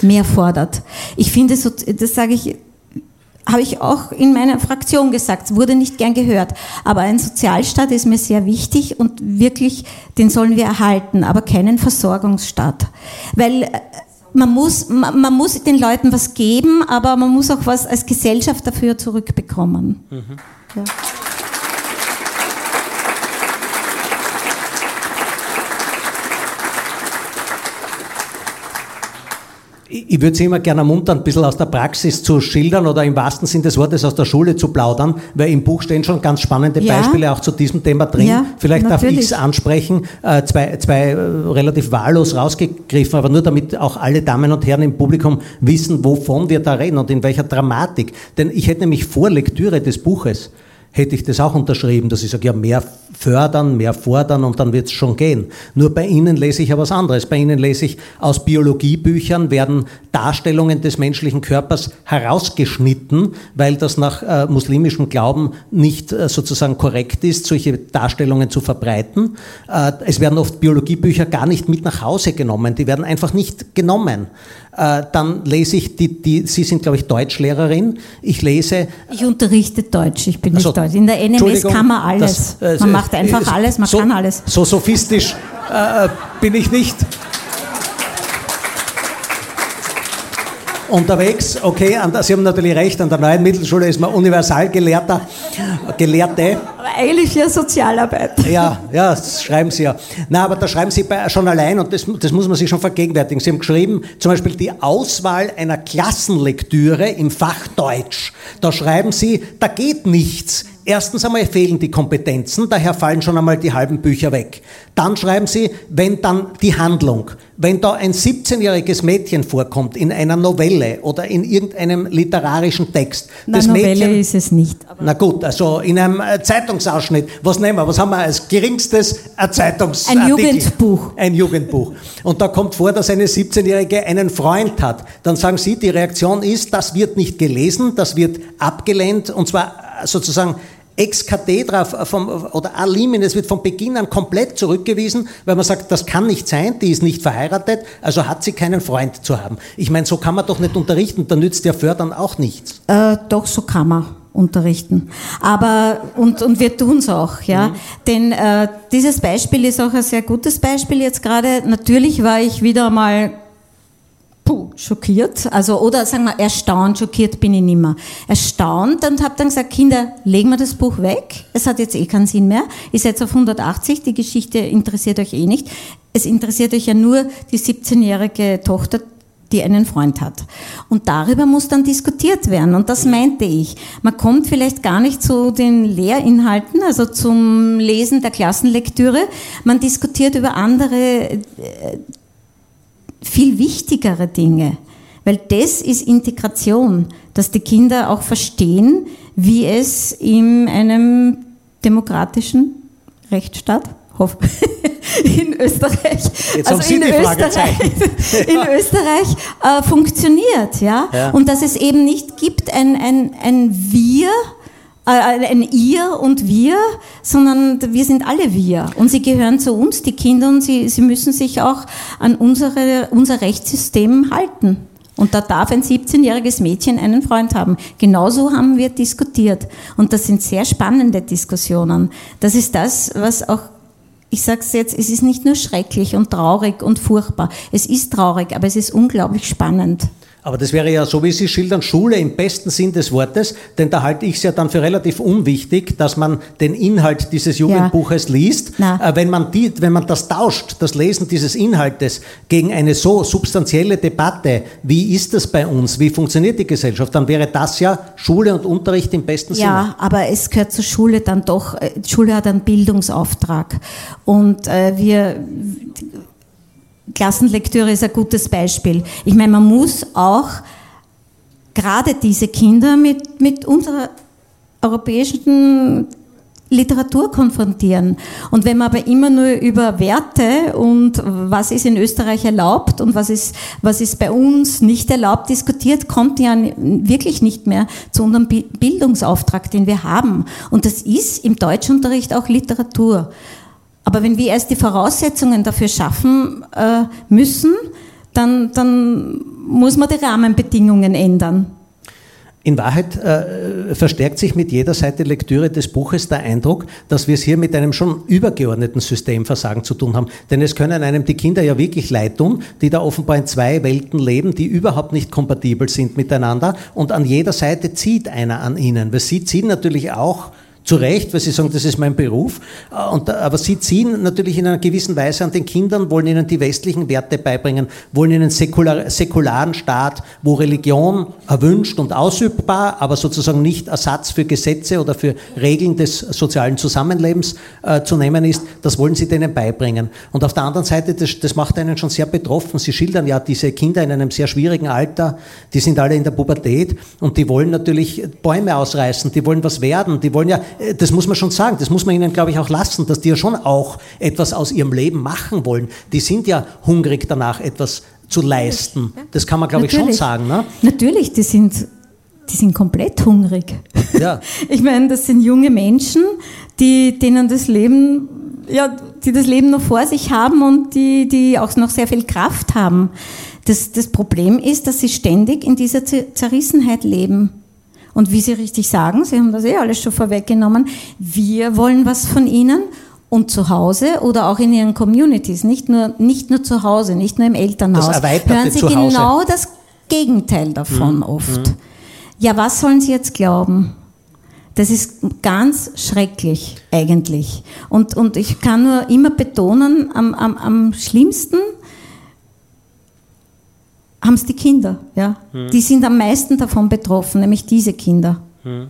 mehr fordert. Ich finde, so, das sage ich, habe ich auch in meiner Fraktion gesagt, wurde nicht gern gehört. Aber ein Sozialstaat ist mir sehr wichtig und wirklich, den sollen wir erhalten, aber keinen Versorgungsstaat. Weil äh, man muss, man, muss den Leuten was geben, aber man muss auch was als Gesellschaft dafür zurückbekommen. Mhm. Ja. Ich würde Sie immer gerne ermuntern, ein bisschen aus der Praxis zu schildern oder im wahrsten Sinn des Wortes aus der Schule zu plaudern, weil im Buch stehen schon ganz spannende ja. Beispiele auch zu diesem Thema drin. Ja, Vielleicht natürlich. darf ich es ansprechen, äh, zwei, zwei äh, relativ wahllos rausgegriffen, aber nur damit auch alle Damen und Herren im Publikum wissen, wovon wir da reden und in welcher Dramatik. Denn ich hätte nämlich vor Lektüre des Buches hätte ich das auch unterschrieben, dass ich sage, ja, mehr fördern, mehr fordern und dann wird es schon gehen. Nur bei Ihnen lese ich ja was anderes. Bei Ihnen lese ich, aus Biologiebüchern werden Darstellungen des menschlichen Körpers herausgeschnitten, weil das nach äh, muslimischem Glauben nicht äh, sozusagen korrekt ist, solche Darstellungen zu verbreiten. Äh, es werden oft Biologiebücher gar nicht mit nach Hause genommen, die werden einfach nicht genommen. Äh, dann lese ich, die, die, Sie sind, glaube ich, Deutschlehrerin. Ich lese. Ich unterrichte Deutsch, ich bin nicht also, Deutsch. In der NMS kann man alles. Das, äh, man macht einfach äh, alles, man so, kann alles. So sophistisch äh, bin ich nicht. Unterwegs. Okay, Sie haben natürlich recht, an der neuen Mittelschule ist man Universalgelehrter, Gelehrte. Aber eigentlich für Sozialarbeit. Ja, ja, das schreiben Sie ja. Na, aber da schreiben Sie schon allein und das, das muss man sich schon vergegenwärtigen. Sie haben geschrieben, zum Beispiel die Auswahl einer Klassenlektüre im Fach Deutsch. Da schreiben Sie, da geht nichts. Erstens einmal fehlen die Kompetenzen, daher fallen schon einmal die halben Bücher weg. Dann schreiben Sie, wenn dann die Handlung, wenn da ein 17-jähriges Mädchen vorkommt in einer Novelle oder in irgendeinem literarischen Text. Na, das Novelle Mädchen, ist es nicht. Na gut, also in einem äh, Zeitungsausschnitt. Was nehmen wir? Was haben wir als geringstes? Ein Zeitungsartikel. Ein Jugendbuch. Ein Jugendbuch. Und da kommt vor, dass eine 17-Jährige einen Freund hat. Dann sagen Sie, die Reaktion ist, das wird nicht gelesen, das wird abgelehnt und zwar sozusagen ex cathedra vom, oder a limine, wird von Beginn an komplett zurückgewiesen, weil man sagt, das kann nicht sein, die ist nicht verheiratet, also hat sie keinen Freund zu haben. Ich meine, so kann man doch nicht unterrichten, da nützt ja Fördern auch nichts. Äh, doch, so kann man unterrichten. Aber, und, und wir tun es auch, ja. Mhm. Denn äh, dieses Beispiel ist auch ein sehr gutes Beispiel jetzt gerade. Natürlich war ich wieder mal puh, schockiert, also oder sagen wir erstaunt, schockiert bin ich nicht mehr. Erstaunt und habe dann gesagt, Kinder, legen wir das Buch weg, es hat jetzt eh keinen Sinn mehr, ihr seid auf 180, die Geschichte interessiert euch eh nicht, es interessiert euch ja nur die 17-jährige Tochter, die einen Freund hat. Und darüber muss dann diskutiert werden. Und das meinte ich. Man kommt vielleicht gar nicht zu den Lehrinhalten, also zum Lesen der Klassenlektüre. Man diskutiert über andere äh, viel wichtigere Dinge. Weil das ist Integration, dass die Kinder auch verstehen, wie es in einem demokratischen Rechtsstaat, [LAUGHS] in Österreich, Jetzt also in Österreich, in [LAUGHS] Österreich äh, funktioniert, ja? ja? Und dass es eben nicht gibt ein, ein, ein Wir, ein Ihr und Wir, sondern wir sind alle wir. Und sie gehören zu uns, die Kinder, und sie, sie müssen sich auch an unsere, unser Rechtssystem halten. Und da darf ein 17-jähriges Mädchen einen Freund haben. Genauso haben wir diskutiert. Und das sind sehr spannende Diskussionen. Das ist das, was auch ich sage es jetzt, es ist nicht nur schrecklich und traurig und furchtbar. Es ist traurig, aber es ist unglaublich spannend. Aber das wäre ja, so wie Sie schildern, Schule im besten Sinn des Wortes, denn da halte ich es ja dann für relativ unwichtig, dass man den Inhalt dieses Jugendbuches ja. liest. Äh, wenn, man die, wenn man das tauscht, das Lesen dieses Inhaltes, gegen eine so substanzielle Debatte, wie ist das bei uns, wie funktioniert die Gesellschaft, dann wäre das ja Schule und Unterricht im besten Sinne. Ja, aber es gehört zur Schule dann doch, äh, Schule hat einen Bildungsauftrag. Und äh, wir Klassenlektüre ist ein gutes Beispiel. Ich meine, man muss auch gerade diese Kinder mit, mit unserer europäischen Literatur konfrontieren. Und wenn man aber immer nur über Werte und was ist in Österreich erlaubt und was ist, was ist bei uns nicht erlaubt diskutiert, kommt ja wirklich nicht mehr zu unserem Bildungsauftrag, den wir haben. Und das ist im Deutschunterricht auch Literatur. Aber wenn wir erst die Voraussetzungen dafür schaffen äh, müssen, dann, dann muss man die Rahmenbedingungen ändern. In Wahrheit äh, verstärkt sich mit jeder Seite Lektüre des Buches der Eindruck, dass wir es hier mit einem schon übergeordneten Systemversagen zu tun haben. Denn es können einem die Kinder ja wirklich leid tun, die da offenbar in zwei Welten leben, die überhaupt nicht kompatibel sind miteinander. Und an jeder Seite zieht einer an ihnen. Weil sie ziehen natürlich auch zu Recht, weil Sie sagen, das ist mein Beruf. Äh, und, aber Sie ziehen natürlich in einer gewissen Weise an den Kindern, wollen ihnen die westlichen Werte beibringen, wollen ihnen säkular, säkularen Staat, wo Religion erwünscht und ausübbar, aber sozusagen nicht Ersatz für Gesetze oder für Regeln des sozialen Zusammenlebens äh, zu nehmen ist, das wollen Sie denen beibringen. Und auf der anderen Seite, das, das macht einen schon sehr betroffen. Sie schildern ja diese Kinder in einem sehr schwierigen Alter, die sind alle in der Pubertät und die wollen natürlich Bäume ausreißen, die wollen was werden, die wollen ja äh, das muss man schon sagen, das muss man ihnen, glaube ich, auch lassen, dass die ja schon auch etwas aus ihrem Leben machen wollen. Die sind ja hungrig danach, etwas zu leisten. Das kann man, glaube ich, schon sagen. Ne? Natürlich, die sind, die sind komplett hungrig. Ja. [LAUGHS] Ich meine, das sind junge Menschen, die, denen das Leben, ja, die das Leben noch vor sich haben und die, die auch noch sehr viel Kraft haben. Das, das Problem ist, dass sie ständig in dieser Zerrissenheit leben. Und wie Sie richtig sagen, Sie haben das eh alles schon vorweggenommen, wir wollen was von Ihnen und zu Hause oder auch in Ihren Communities, nicht nur, nicht nur zu Hause, nicht nur im Elternhaus, hören Sie genau das Gegenteil davon mhm. oft. Mhm. Ja, was sollen Sie jetzt glauben? Das ist ganz schrecklich eigentlich. Und, und ich kann nur immer betonen, am, am, am schlimmsten haben es die Kinder. Ja? Hm. Die sind am meisten davon betroffen, nämlich diese Kinder. Hm.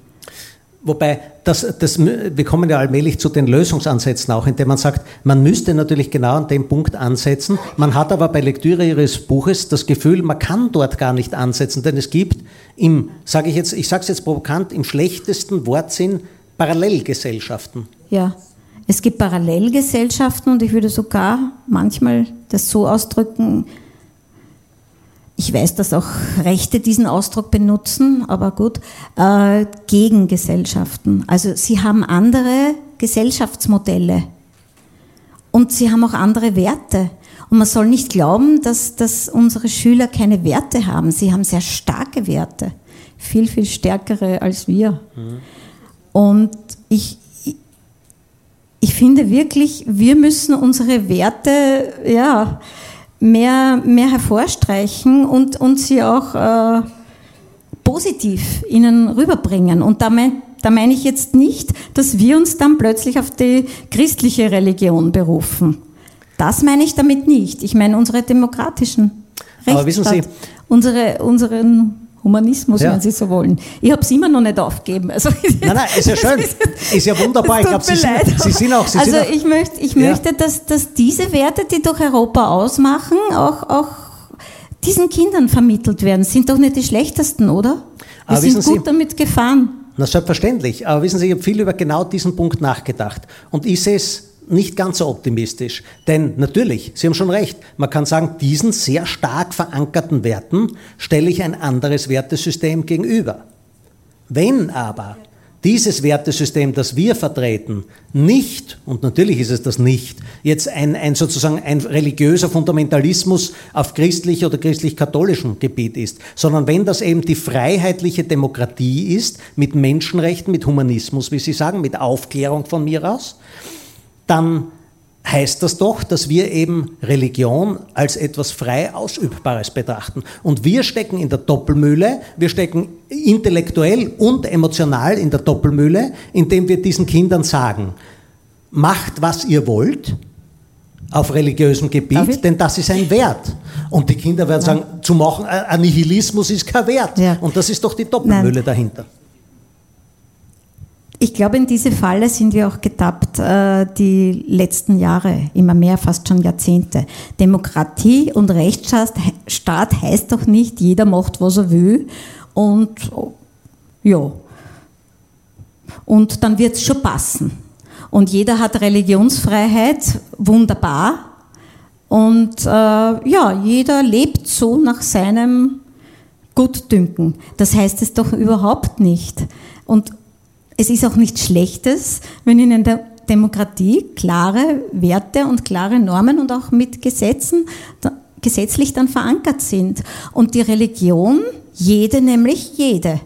Wobei, das, das, wir kommen ja allmählich zu den Lösungsansätzen auch, indem man sagt, man müsste natürlich genau an dem Punkt ansetzen. Man hat aber bei Lektüre Ihres Buches das Gefühl, man kann dort gar nicht ansetzen, denn es gibt im, sage ich jetzt, ich sage es jetzt provokant, im schlechtesten Wortsinn Parallelgesellschaften. Ja, es gibt Parallelgesellschaften und ich würde sogar manchmal das so ausdrücken, ich weiß, dass auch Rechte diesen Ausdruck benutzen, aber gut, äh, Gegengesellschaften. Also sie haben andere Gesellschaftsmodelle und sie haben auch andere Werte. Und man soll nicht glauben, dass, dass unsere Schüler keine Werte haben. Sie haben sehr starke Werte, viel, viel stärkere als wir. Mhm. Und ich, ich finde wirklich, wir müssen unsere Werte ja, mehr, mehr hervorstreichen und, und sie auch äh, positiv ihnen rüberbringen. Und da, mein, da meine ich jetzt nicht, dass wir uns dann plötzlich auf die christliche Religion berufen. Das meine ich damit nicht. Ich meine unsere demokratischen Rechtsstaat, Aber wissen Sie, unsere, unseren Humanismus, ja. wenn Sie so wollen. Ich habe es immer noch nicht aufgegeben. Also, nein, nein, ist ja [LAUGHS] schön. Ist ja wunderbar. Ich glaube, Sie, sind, Sie sind auch. Sie also sind ich möchte, ich ja. möchte dass, dass diese Werte, die durch Europa ausmachen, auch, auch diesen Kindern vermittelt werden. Sind doch nicht die schlechtesten, oder? Wir Aber sind gut Sie, damit gefahren. Na, selbstverständlich. Aber wissen Sie, ich habe viel über genau diesen Punkt nachgedacht. Und ich sehe es nicht ganz so optimistisch. Denn natürlich, Sie haben schon recht, man kann sagen, diesen sehr stark verankerten Werten stelle ich ein anderes Wertesystem gegenüber. Wenn aber dieses Wertesystem, das wir vertreten, nicht, und natürlich ist es das nicht, jetzt ein, ein sozusagen ein religiöser Fundamentalismus auf christlich oder christlich-katholischem Gebiet ist, sondern wenn das eben die freiheitliche Demokratie ist, mit Menschenrechten, mit Humanismus, wie Sie sagen, mit Aufklärung von mir aus, dann heißt das doch, dass wir eben Religion als etwas frei Ausübbares betrachten. Und wir stecken in der Doppelmühle, wir stecken intellektuell und emotional in der Doppelmühle, indem wir diesen Kindern sagen, macht, was ihr wollt, auf religiösem Gebiet, denn das ist ein Wert. Und die Kinder werden sagen, zu machen, ein Nihilismus ist kein Wert. Ja. Und das ist doch die Doppelmühle Nein. dahinter. Ich glaube, in diese Falle sind wir auch getappt äh, die letzten Jahre, immer mehr, fast schon Jahrzehnte. Demokratie und Rechtsstaat heißt doch nicht, jeder macht, was er will. Und ja, und dann wird es schon passen. Und jeder hat Religionsfreiheit, wunderbar. Und äh, ja, jeder lebt so nach seinem Gutdünken. Das heißt es doch überhaupt nicht. Und es ist auch nichts Schlechtes, wenn in der Demokratie klare Werte und klare Normen und auch mit Gesetzen gesetzlich dann verankert sind. Und die Religion, jede nämlich jede,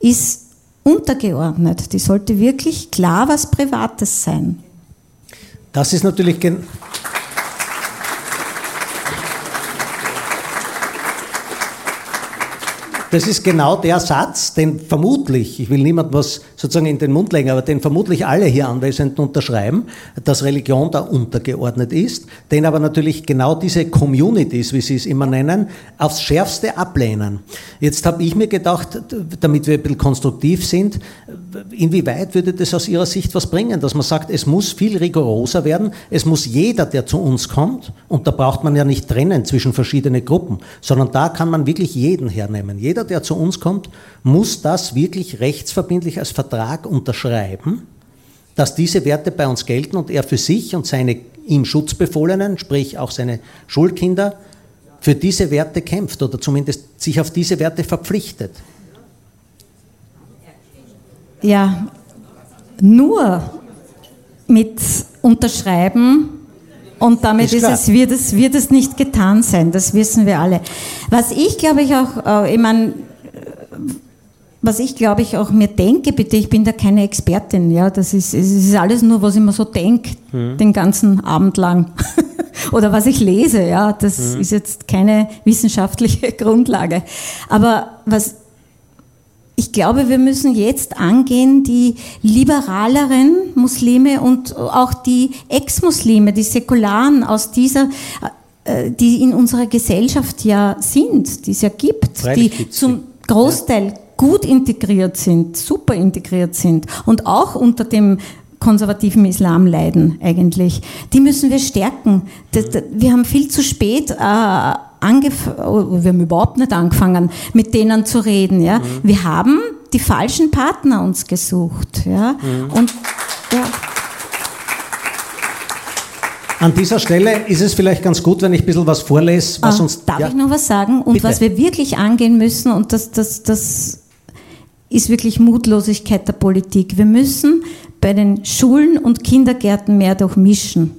ist untergeordnet. Die sollte wirklich klar was Privates sein. Das ist natürlich Das ist genau der Satz, den vermutlich, ich will niemand was sozusagen in den Mund legen, aber den vermutlich alle hier Anwesenden unterschreiben, dass Religion da untergeordnet ist, den aber natürlich genau diese Communities, wie sie es immer nennen, aufs Schärfste ablehnen. Jetzt habe ich mir gedacht, damit wir ein bisschen konstruktiv sind, inwieweit würde das aus Ihrer Sicht was bringen, dass man sagt, es muss viel rigoroser werden, es muss jeder, der zu uns kommt, und da braucht man ja nicht trennen zwischen verschiedenen Gruppen, sondern da kann man wirklich jeden hernehmen. Jeder, der zu uns kommt, muss das wirklich rechtsverbindlich als Vertrag unterschreiben, dass diese Werte bei uns gelten und er für sich und seine ihm Schutzbefohlenen, sprich auch seine Schulkinder, für diese Werte kämpft oder zumindest sich auf diese Werte verpflichtet. Ja, nur mit Unterschreiben und damit ist, ist es, wird, es, wird es nicht getan sein, das wissen wir alle. Was ich glaube ich auch, äh, ich meine, was ich glaube ich auch mir denke, bitte, ich bin da keine Expertin, ja, das ist, es ist alles nur, was ich mir so denke, mhm. den ganzen Abend lang. [LAUGHS] Oder was ich lese, ja, das mhm. ist jetzt keine wissenschaftliche [LAUGHS] Grundlage. Aber was ich glaube, wir müssen jetzt angehen, die liberaleren Muslime und auch die Ex-Muslime, die Säkularen aus dieser, äh, die in unserer Gesellschaft ja sind, die es ja gibt, Freilich die zum Großteil ja. Gut integriert sind, super integriert sind und auch unter dem konservativen Islam leiden eigentlich. Die müssen wir stärken. Wir haben viel zu spät äh, angefangen, wir haben überhaupt nicht angefangen, mit denen zu reden. Ja? Mhm. Wir haben die falschen Partner uns gesucht. Ja? Mhm. Und, ja. An dieser Stelle ist es vielleicht ganz gut, wenn ich ein bisschen was vorlese, was ah, uns. Darf ja? ich noch was sagen? Und Bitte. was wir wirklich angehen müssen, und das, das, das ist wirklich Mutlosigkeit der Politik. Wir müssen bei den Schulen und Kindergärten mehr durchmischen.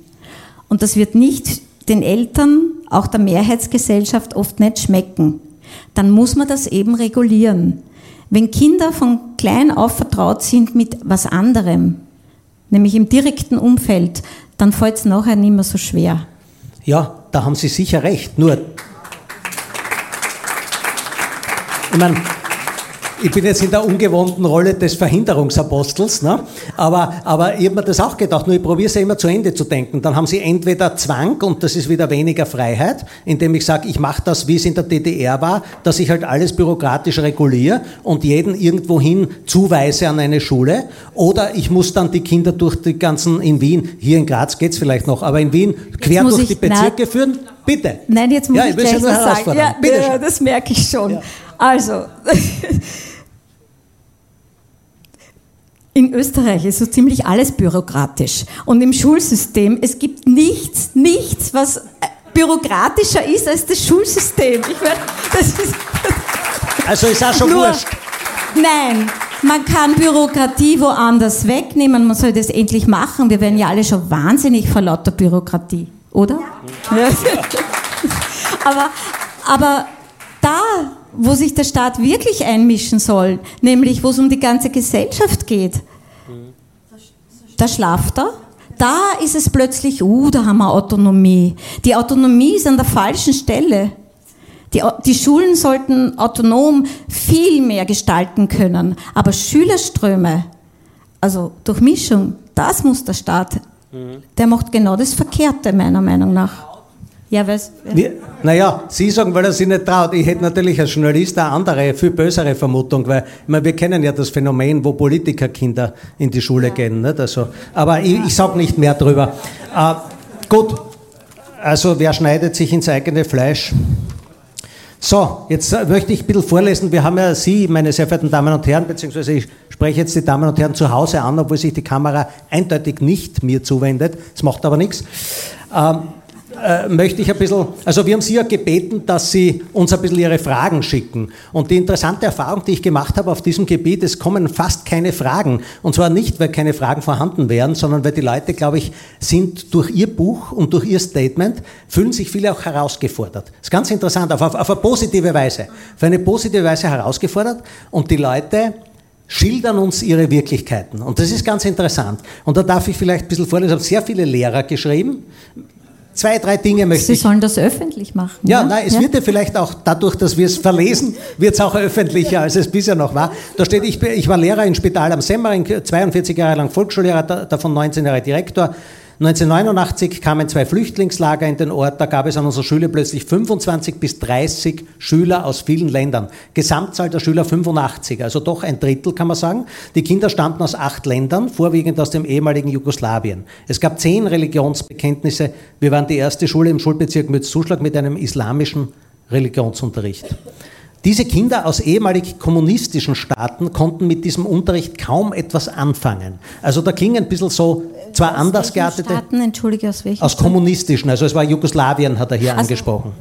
Und das wird nicht den Eltern, auch der Mehrheitsgesellschaft oft nicht schmecken. Dann muss man das eben regulieren. Wenn Kinder von klein auf vertraut sind mit was anderem, nämlich im direkten Umfeld, dann fällt es nachher nicht mehr so schwer. Ja, da haben Sie sicher recht. Nur, ich meine, ich bin jetzt in der ungewohnten Rolle des Verhinderungsapostels, ne? aber, aber ich habe mir das auch gedacht, nur ich probiere es ja immer zu Ende zu denken. Dann haben sie entweder Zwang und das ist wieder weniger Freiheit, indem ich sage, ich mache das, wie es in der DDR war, dass ich halt alles bürokratisch reguliere und jeden irgendwohin zuweise an eine Schule. Oder ich muss dann die Kinder durch die ganzen, in Wien, hier in Graz geht es vielleicht noch, aber in Wien quer durch die Bezirke führen. Bitte. Nein, jetzt muss ja, ich, ich gleich was sagen. Ja, ja, das merke ich schon. Also, in Österreich ist so ziemlich alles bürokratisch. Und im Schulsystem, es gibt nichts, nichts, was äh, bürokratischer ist als das Schulsystem. Ich meine, das ist. Also ist auch schon Nur, wurscht. Nein, man kann Bürokratie woanders wegnehmen, man soll das endlich machen. Wir werden ja alle schon wahnsinnig vor lauter Bürokratie, oder? Ja. [LAUGHS] aber, aber da wo sich der Staat wirklich einmischen soll, nämlich wo es um die ganze Gesellschaft geht, da schlaft er. Da ist es plötzlich, uh, da haben wir Autonomie. Die Autonomie ist an der falschen Stelle. Die, die Schulen sollten autonom viel mehr gestalten können. Aber Schülerströme, also Durchmischung, das muss der Staat. Mhm. Der macht genau das Verkehrte, meiner Meinung nach. Ja, was? Ja. Naja, Sie sagen, weil er sich nicht traut. Ich hätte natürlich als Journalist eine andere, viel bösere Vermutung, weil meine, wir kennen ja das Phänomen, wo Politikerkinder in die Schule ja. gehen. Nicht? Also, aber ich, ich sage nicht mehr drüber. Äh, gut, also wer schneidet sich ins eigene Fleisch? So, jetzt möchte ich ein bisschen vorlesen. Wir haben ja Sie, meine sehr verehrten Damen und Herren, beziehungsweise ich spreche jetzt die Damen und Herren zu Hause an, obwohl sich die Kamera eindeutig nicht mir zuwendet. Das macht aber nichts. Ähm, äh, möchte ich ein bisschen, also wir haben Sie ja gebeten, dass Sie uns ein bisschen Ihre Fragen schicken. Und die interessante Erfahrung, die ich gemacht habe auf diesem Gebiet, es kommen fast keine Fragen. Und zwar nicht, weil keine Fragen vorhanden wären, sondern weil die Leute, glaube ich, sind durch Ihr Buch und durch Ihr Statement, fühlen sich viele auch herausgefordert. Das ist ganz interessant, auf, auf, auf eine positive Weise. Auf eine positive Weise herausgefordert. Und die Leute, schildern uns ihre Wirklichkeiten. Und das ist ganz interessant. Und da darf ich vielleicht ein bisschen vorlesen. Ich habe sehr viele Lehrer geschrieben, Zwei, drei Dinge möchte Sie ich. Sie sollen das öffentlich machen. Ja, ja? nein, es ja? wird ja vielleicht auch dadurch, dass wir es verlesen, wird es auch öffentlicher, als es bisher noch war. Da steht, ich, ich war Lehrer in Spital am Semmering, 42 Jahre lang Volksschullehrer, davon 19 Jahre Direktor. 1989 kamen zwei Flüchtlingslager in den Ort, da gab es an unserer Schule plötzlich 25 bis 30 Schüler aus vielen Ländern. Gesamtzahl der Schüler 85, also doch ein Drittel kann man sagen. Die Kinder stammten aus acht Ländern, vorwiegend aus dem ehemaligen Jugoslawien. Es gab zehn Religionsbekenntnisse. Wir waren die erste Schule im Schulbezirk Mütz-Zuschlag mit einem islamischen Religionsunterricht. Diese Kinder aus ehemalig kommunistischen Staaten konnten mit diesem Unterricht kaum etwas anfangen. Also da ging ein bisschen so, zwar aus anders geartete. Staaten, entschuldige, aus welchen? Aus kommunistischen, also es war Jugoslawien, hat er hier also, angesprochen.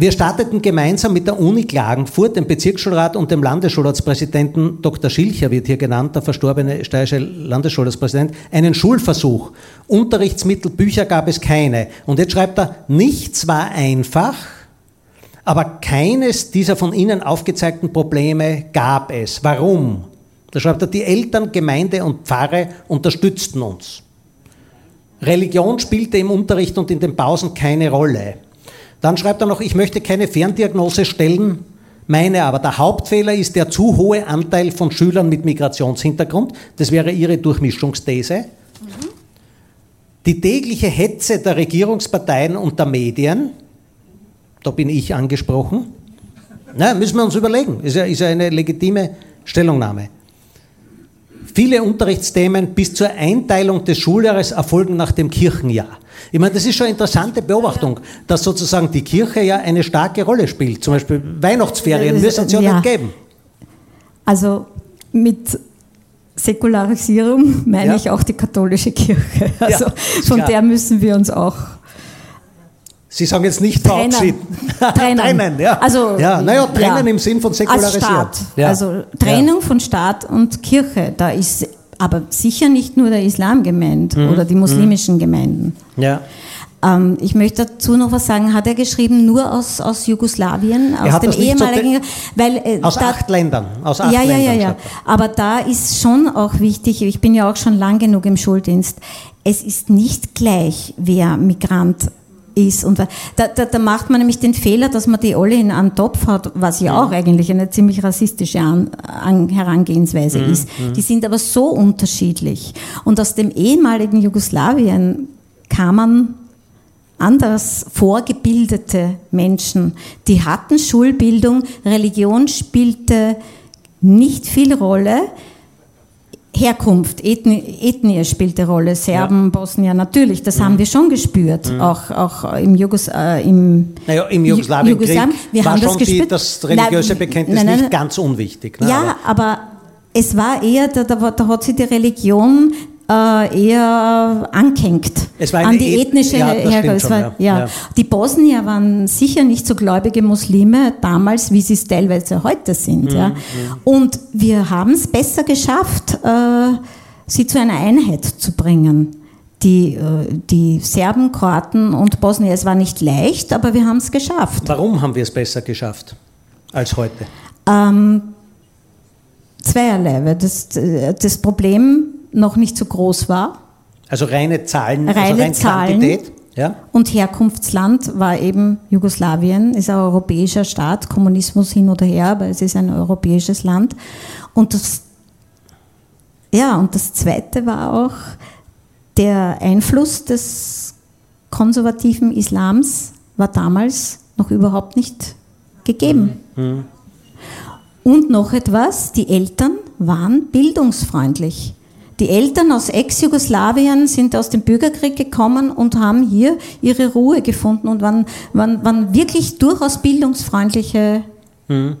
Wir starteten gemeinsam mit der Uni Klagenfurt, dem Bezirksschulrat und dem Landesschulratspräsidenten, Dr. Schilcher wird hier genannt, der verstorbene steirische Landesschulratspräsident, einen Schulversuch. Unterrichtsmittel, Bücher gab es keine. Und jetzt schreibt er, nichts war einfach, aber keines dieser von Ihnen aufgezeigten Probleme gab es. Warum? Da schreibt er, die Eltern, Gemeinde und Pfarre unterstützten uns. Religion spielte im Unterricht und in den Pausen keine Rolle. Dann schreibt er noch, ich möchte keine Ferndiagnose stellen, meine aber, der Hauptfehler ist der zu hohe Anteil von Schülern mit Migrationshintergrund. Das wäre Ihre Durchmischungsthese. Mhm. Die tägliche Hetze der Regierungsparteien und der Medien, da bin ich angesprochen. Na, müssen wir uns überlegen. Ist ja, ist ja eine legitime Stellungnahme. Viele Unterrichtsthemen bis zur Einteilung des Schuljahres erfolgen nach dem Kirchenjahr. Ich meine, das ist schon eine interessante Beobachtung, dass sozusagen die Kirche ja eine starke Rolle spielt. Zum Beispiel Weihnachtsferien müssen es ja, ja nicht geben. Also mit Säkularisierung meine ja. ich auch die katholische Kirche. Also ja, von klar. der müssen wir uns auch Sie sagen jetzt nicht verabschieden. Trennen. trennen, ja. Also, ja, naja, trennen ja. im Sinn von säkularisiert. Als Staat. Ja. Also Trennung von Staat und Kirche. Da ist aber sicher nicht nur der Islam gemeint mhm. oder die muslimischen mhm. Gemeinden. Ja. Ähm, ich möchte dazu noch was sagen. Hat er geschrieben nur aus, aus Jugoslawien, aus dem ehemaligen, so weil äh, aus da, acht Ländern, aus acht ja, ja, ja, ja. Aber da ist schon auch wichtig. Ich bin ja auch schon lang genug im Schuldienst. Es ist nicht gleich, wer Migrant ist. Und da, da, da, macht man nämlich den Fehler, dass man die alle in einen Topf hat, was ja auch eigentlich eine ziemlich rassistische An, An Herangehensweise mhm. ist. Die sind aber so unterschiedlich. Und aus dem ehemaligen Jugoslawien kamen anders vorgebildete Menschen, die hatten Schulbildung, Religion spielte nicht viel Rolle. Herkunft, Ethnie, Ethnie spielt eine Rolle, Serben, ja. Bosnier, natürlich, das mhm. haben wir schon gespürt, mhm. auch, auch im, Jugos, äh, im, naja, im Jugoslawienkrieg Jugoslawien. Wir war haben schon das, gespürt. Die, das religiöse Bekenntnis nein, nein, nicht ganz unwichtig. Ne? Ja, aber, aber es war eher, da, da, da hat sich die Religion äh, eher angehängt an die ethnische ja, Herkunft. Ja. Ja. Die Bosnier waren sicher nicht so gläubige Muslime damals, wie sie es teilweise heute sind. Mhm. Ja. Und wir haben es besser geschafft, äh, sie zu einer Einheit zu bringen. Die, äh, die Serben, Kroaten und Bosnier, es war nicht leicht, aber wir haben es geschafft. Warum haben wir es besser geschafft als heute? Ähm, zweierlei. Das, das Problem noch nicht so groß war. Also reine Zahlen, also reine also rein Zahlen. Quantität. Ja? Und Herkunftsland war eben Jugoslawien, ist ein europäischer Staat, Kommunismus hin oder her, aber es ist ein europäisches Land. Und das, ja, und das Zweite war auch der Einfluss des konservativen Islams war damals noch überhaupt nicht gegeben. Mhm. Und noch etwas, die Eltern waren bildungsfreundlich. Die Eltern aus Ex-Jugoslawien sind aus dem Bürgerkrieg gekommen und haben hier ihre Ruhe gefunden und waren, waren, waren wirklich durchaus bildungsfreundliche mhm.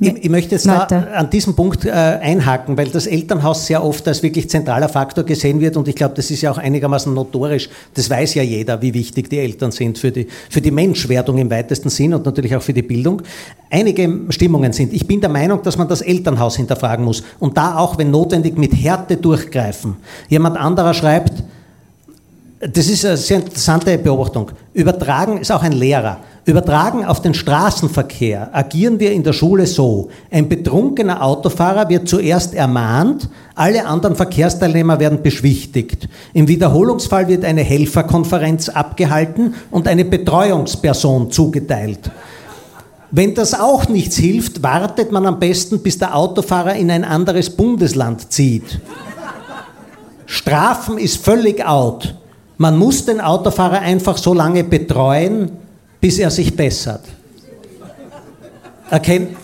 Ich, ich, möchte jetzt da an diesem Punkt äh, einhaken, weil das Elternhaus sehr oft als wirklich zentraler Faktor gesehen wird und ich glaube, das ist ja auch einigermaßen notorisch. Das weiß ja jeder, wie wichtig die Eltern sind für die, für die Menschwerdung im weitesten Sinn und natürlich auch für die Bildung. Einige Stimmungen sind. Ich bin der Meinung, dass man das Elternhaus hinterfragen muss und da auch, wenn notwendig, mit Härte durchgreifen. Jemand anderer schreibt, das ist eine sehr interessante Beobachtung. Übertragen ist auch ein Lehrer. Übertragen auf den Straßenverkehr agieren wir in der Schule so. Ein betrunkener Autofahrer wird zuerst ermahnt, alle anderen Verkehrsteilnehmer werden beschwichtigt. Im Wiederholungsfall wird eine Helferkonferenz abgehalten und eine Betreuungsperson zugeteilt. Wenn das auch nichts hilft, wartet man am besten, bis der Autofahrer in ein anderes Bundesland zieht. Strafen ist völlig out. Man muss den Autofahrer einfach so lange betreuen, bis er sich bessert. Erkennt,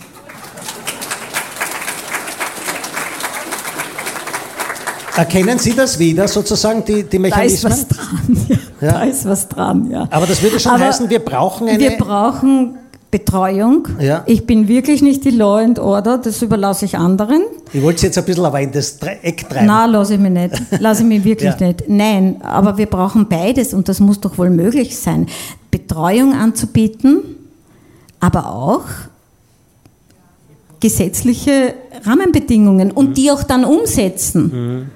Erkennen Sie das wieder, sozusagen, die, die Mechanismen? Da ist was dran, [LAUGHS] ja. ja. Da ist was dran, ja. Aber das würde schon Aber heißen, wir brauchen eine... Wir brauchen Betreuung. Ja. Ich bin wirklich nicht die Law and Order, das überlasse ich anderen. Ich wollte es jetzt ein bisschen aber in das Eck treiben. Nein, lasse ich mich nicht. Lasse ich mich wirklich [LAUGHS] ja. nicht. Nein, aber wir brauchen beides und das muss doch wohl möglich sein. Betreuung anzubieten, aber auch gesetzliche Rahmenbedingungen und mhm. die auch dann umsetzen. Mhm.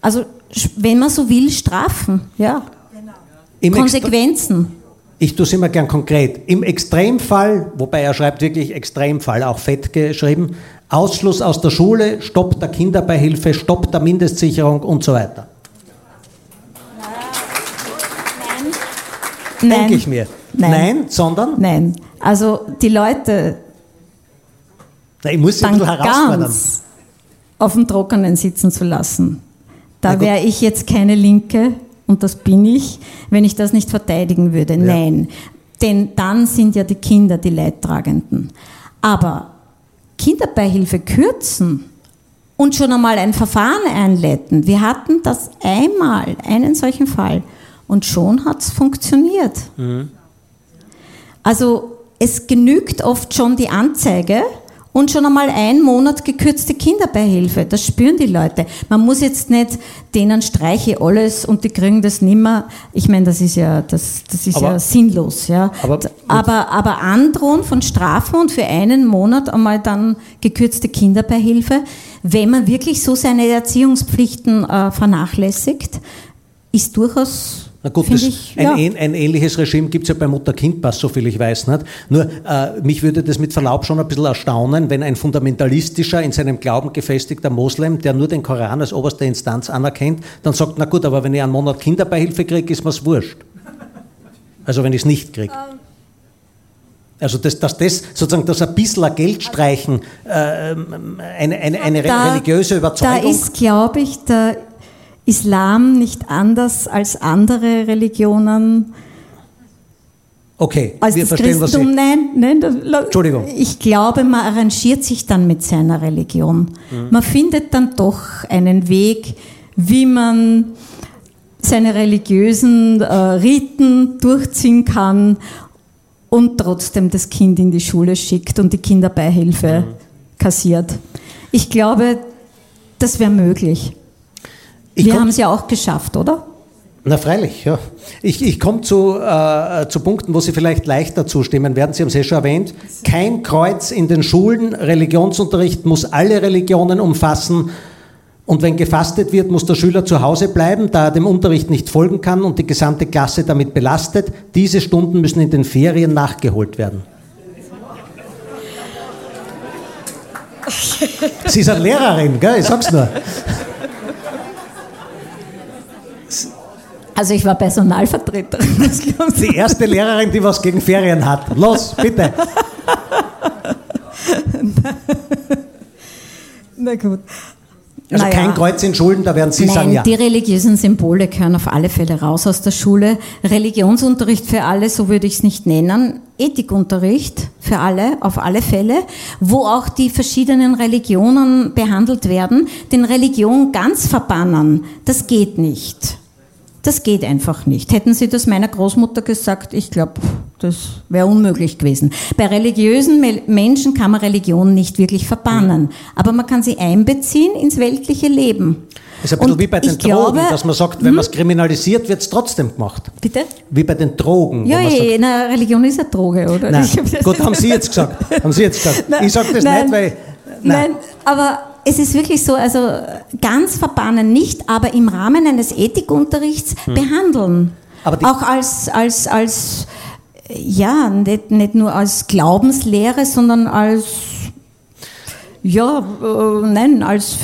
Also, wenn man so will, strafen, ja. Genau. Konsequenzen. Ich tue es immer gern konkret. Im Extremfall, wobei er schreibt wirklich Extremfall, auch fett geschrieben, Ausschluss aus der Schule, Stopp der Kinderbeihilfe, Stopp der Mindestsicherung und so weiter. Nein. Denke ich mir. Nein. Nein, sondern? Nein. Also die Leute. Na, ich muss sie herausfordern. Ganz auf dem Trockenen sitzen zu lassen. Da wäre ich jetzt keine Linke, und das bin ich, wenn ich das nicht verteidigen würde. Ja. Nein. Denn dann sind ja die Kinder die Leidtragenden. Aber Kinderbeihilfe kürzen und schon einmal ein Verfahren einleiten. Wir hatten das einmal, einen solchen Fall. Und schon hat es funktioniert. Mhm. Also es genügt oft schon die Anzeige und schon einmal einen Monat gekürzte Kinderbeihilfe. Das spüren die Leute. Man muss jetzt nicht denen streiche alles und die kriegen das nimmer. Ich meine, das ist ja, das, das ist aber, ja sinnlos. Ja. Aber, aber, aber Androhen von Strafen und für einen Monat einmal dann gekürzte Kinderbeihilfe, wenn man wirklich so seine Erziehungspflichten äh, vernachlässigt, ist durchaus na gut, das, ich, ein, ja. ein, ähnliches Regime gibt es ja beim Mutter-Kind-Pass, soviel ich weiß. Nicht? Nur äh, mich würde das mit Verlaub schon ein bisschen erstaunen, wenn ein fundamentalistischer, in seinem Glauben gefestigter Moslem, der nur den Koran als oberste Instanz anerkennt, dann sagt, na gut, aber wenn ich einen Monat Kinderbeihilfe kriege, ist mir's wurscht. Also wenn ich es nicht kriege. Ähm. Also dass, dass das sozusagen das ein bisschen Geld streichen, äh, eine, eine, eine da, religiöse Überzeugung. Da ist, glaube ich, der Islam nicht anders als andere Religionen. Okay, als wir verstehen, Christentum, was Sie... Nein, nein, das, Entschuldigung. Ich glaube, man arrangiert sich dann mit seiner Religion. Mhm. Man findet dann doch einen Weg, wie man seine religiösen äh, Riten durchziehen kann und trotzdem das Kind in die Schule schickt und die Kinderbeihilfe mhm. kassiert. Ich glaube, das wäre möglich. Ich Wir haben es ja auch geschafft, oder? Na freilich, ja. Ich, ich komme zu, äh, zu Punkten, wo Sie vielleicht leichter zustimmen werden. Sie haben es ja schon erwähnt. Kein Kreuz in den Schulen. Religionsunterricht muss alle Religionen umfassen. Und wenn gefastet wird, muss der Schüler zu Hause bleiben, da er dem Unterricht nicht folgen kann und die gesamte Klasse damit belastet. Diese Stunden müssen in den Ferien nachgeholt werden. [LAUGHS] Sie ist eine Lehrerin, gell? ich sag's nur. Also ich war Personalvertreterin. [LAUGHS] Die erste Lehrerin, die was gegen Ferien hat. Los, bitte. [LAUGHS] Na gut. Also naja. kein Kreuz in Schulen, da werden Sie Nein, sagen, ja. Die religiösen Symbole gehören auf alle Fälle raus aus der Schule. Religionsunterricht für alle, so würde ich es nicht nennen. Ethikunterricht für alle, auf alle Fälle, wo auch die verschiedenen Religionen behandelt werden. Denn Religion ganz verbannen, das geht nicht. Das geht einfach nicht. Hätten Sie das meiner Großmutter gesagt, ich glaube, das wäre unmöglich gewesen. Bei religiösen Menschen kann man Religion nicht wirklich verbannen, aber man kann sie einbeziehen ins weltliche Leben. Das ist ein bisschen Und wie bei den Drogen, glaube, dass man sagt, wenn hm? man es kriminalisiert, wird es trotzdem gemacht. Bitte? Wie bei den Drogen. Ja, ja, sagt, na, Religion ist eine Droge, oder? Nein. Gut, haben Sie jetzt gesagt. Haben Sie jetzt gesagt. [LAUGHS] Nein, ich sage das nein, nicht, weil... Nein. nein, aber es ist wirklich so, also ganz verbannen nicht, aber im Rahmen eines Ethikunterrichts hm. behandeln. auch als, als, als, ja, nicht, nicht nur als Glaubenslehre, sondern als, ja, äh, nein, als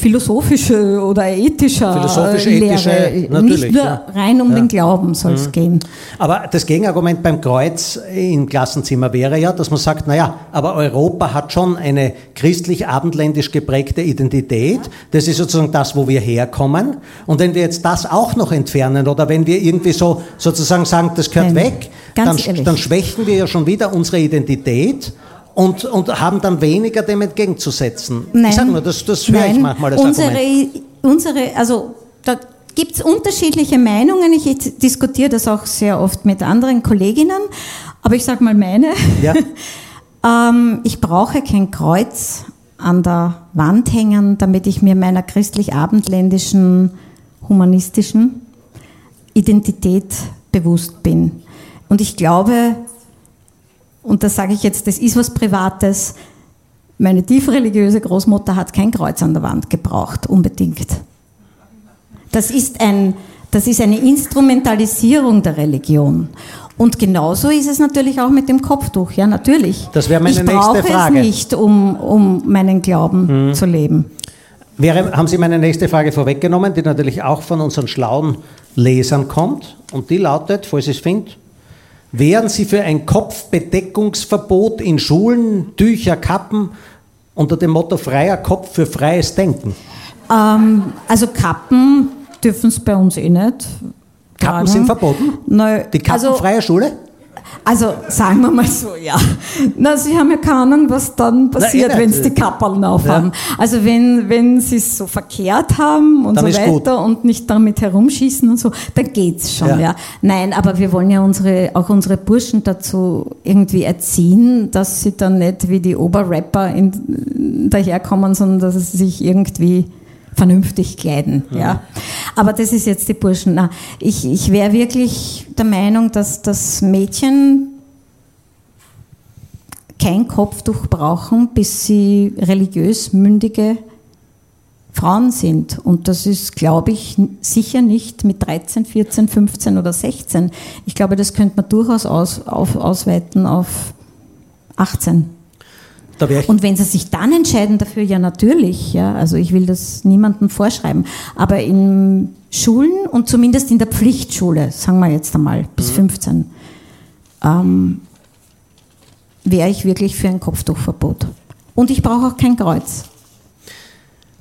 philosophische oder ethische Philosophische, Lehre. ethische. Nicht nur ja. rein um ja. den Glauben soll es mhm. gehen. Aber das Gegenargument beim Kreuz im Klassenzimmer wäre ja, dass man sagt, naja, aber Europa hat schon eine christlich-abendländisch geprägte Identität. Das ist sozusagen das, wo wir herkommen. Und wenn wir jetzt das auch noch entfernen oder wenn wir irgendwie so sozusagen sagen, das gehört Nein, weg, dann, dann schwächen wir ja schon wieder unsere Identität und, und haben dann weniger dem entgegenzusetzen. Nein, ich sage nur, das, das höre ich manchmal als unsere, Argument. Unsere, also da gibt es unterschiedliche Meinungen. Ich diskutiere das auch sehr oft mit anderen Kolleginnen, aber ich sage mal meine. Ja. [LAUGHS] ähm, ich brauche kein Kreuz an der Wand hängen, damit ich mir meiner christlich-abendländischen, humanistischen Identität bewusst bin. Und ich glaube, und das sage ich jetzt, das ist was Privates. Meine tief religiöse Großmutter hat kein Kreuz an der Wand gebraucht, unbedingt. Das ist, ein, das ist eine Instrumentalisierung der Religion. Und genauso ist es natürlich auch mit dem Kopftuch, ja, natürlich. Das wäre meine ich nächste Frage. Ich brauche es nicht, um, um meinen Glauben mhm. zu leben. Wäre, haben Sie meine nächste Frage vorweggenommen, die natürlich auch von unseren schlauen Lesern kommt. Und die lautet, falls ich es finde, Wären Sie für ein Kopfbedeckungsverbot in Schulen, Tücher, Kappen unter dem Motto freier Kopf für freies Denken? Ähm, also Kappen dürfen es bei uns eh nicht. Kappen tragen. sind verboten? Nein, Die kappenfreie also, Schule? Also sagen wir mal so, ja. Na, Sie haben ja keine Ahnung, was dann passiert, wenn Sie die Kappeln aufhaben. Ja. Also wenn, wenn Sie es so verkehrt haben und dann so weiter gut. und nicht damit herumschießen und so, dann geht's schon, ja. ja. Nein, aber wir wollen ja unsere, auch unsere Burschen dazu irgendwie erziehen, dass sie dann nicht wie die Oberrapper in, daherkommen, sondern dass sie sich irgendwie vernünftig kleiden. Ja. ja. Aber das ist jetzt die Burschen. Na, ich ich wäre wirklich der Meinung, dass das Mädchen kein Kopftuch brauchen, bis sie religiös mündige Frauen sind. Und das ist, glaube ich, sicher nicht mit 13, 14, 15 oder 16. Ich glaube, das könnte man durchaus aus, auf, ausweiten auf 18. Und wenn sie sich dann entscheiden dafür, ja natürlich, ja, also ich will das niemandem vorschreiben, aber in Schulen und zumindest in der Pflichtschule, sagen wir jetzt einmal, bis mhm. 15, ähm, wäre ich wirklich für ein Kopftuchverbot. Und ich brauche auch kein Kreuz.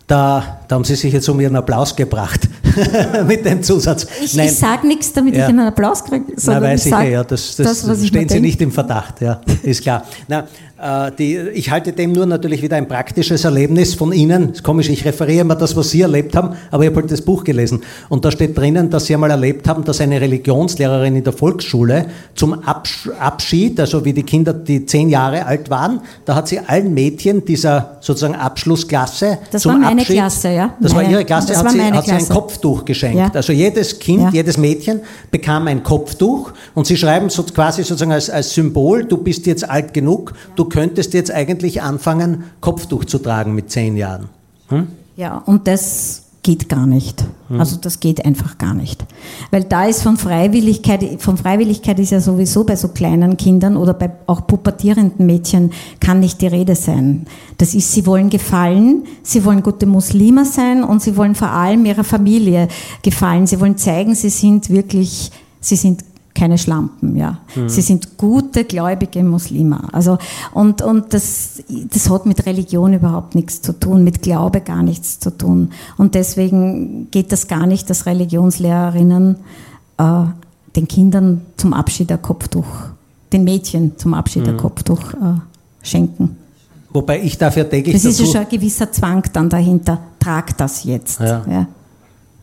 Da, da, haben Sie sich jetzt um Ihren Applaus gebracht [LAUGHS] mit dem Zusatz. Ich, ich sage nichts, damit ja. ich einen Applaus kriege. Nein, weiß ich ja, das, das, das stehen Sie nicht im Verdacht, ja, ist klar. Na, die, ich halte dem nur natürlich wieder ein praktisches Erlebnis von Ihnen. Ist komisch, ich referiere immer das, was Sie erlebt haben, aber ich habe halt das Buch gelesen. Und da steht drinnen, dass Sie einmal erlebt haben, dass eine Religionslehrerin in der Volksschule zum Abschied, also wie die Kinder, die zehn Jahre alt waren, da hat sie allen Mädchen dieser sozusagen Abschlussklasse das zum war meine Abschied, Klasse, ja. Das meine, war Ihre Klasse, hat sie, hat sie ein Kopftuch geschenkt. Ja. Also jedes Kind, ja. jedes Mädchen bekam ein Kopftuch und Sie schreiben so quasi sozusagen als, als Symbol, du bist jetzt alt genug, du könntest jetzt eigentlich anfangen, Kopftuch zu tragen mit zehn Jahren. Hm? Ja, und das geht gar nicht. Hm. Also das geht einfach gar nicht. Weil da ist von Freiwilligkeit, von Freiwilligkeit ist ja sowieso bei so kleinen Kindern oder bei auch pubertierenden Mädchen kann nicht die Rede sein. Das ist, sie wollen gefallen, sie wollen gute Muslime sein und sie wollen vor allem ihrer Familie gefallen. Sie wollen zeigen, sie sind wirklich, sie sind keine Schlampen, ja. Mhm. Sie sind gute, gläubige Muslime. Also, und, und das, das hat mit Religion überhaupt nichts zu tun, mit Glaube gar nichts zu tun. Und deswegen geht das gar nicht, dass Religionslehrerinnen äh, den Kindern zum Abschied der Kopftuch, den Mädchen zum Abschied mhm. der Kopftuch äh, schenken. Wobei ich dafür täglich. Das ist ja schon ein gewisser Zwang dann dahinter. Trag das jetzt. Ja. ja.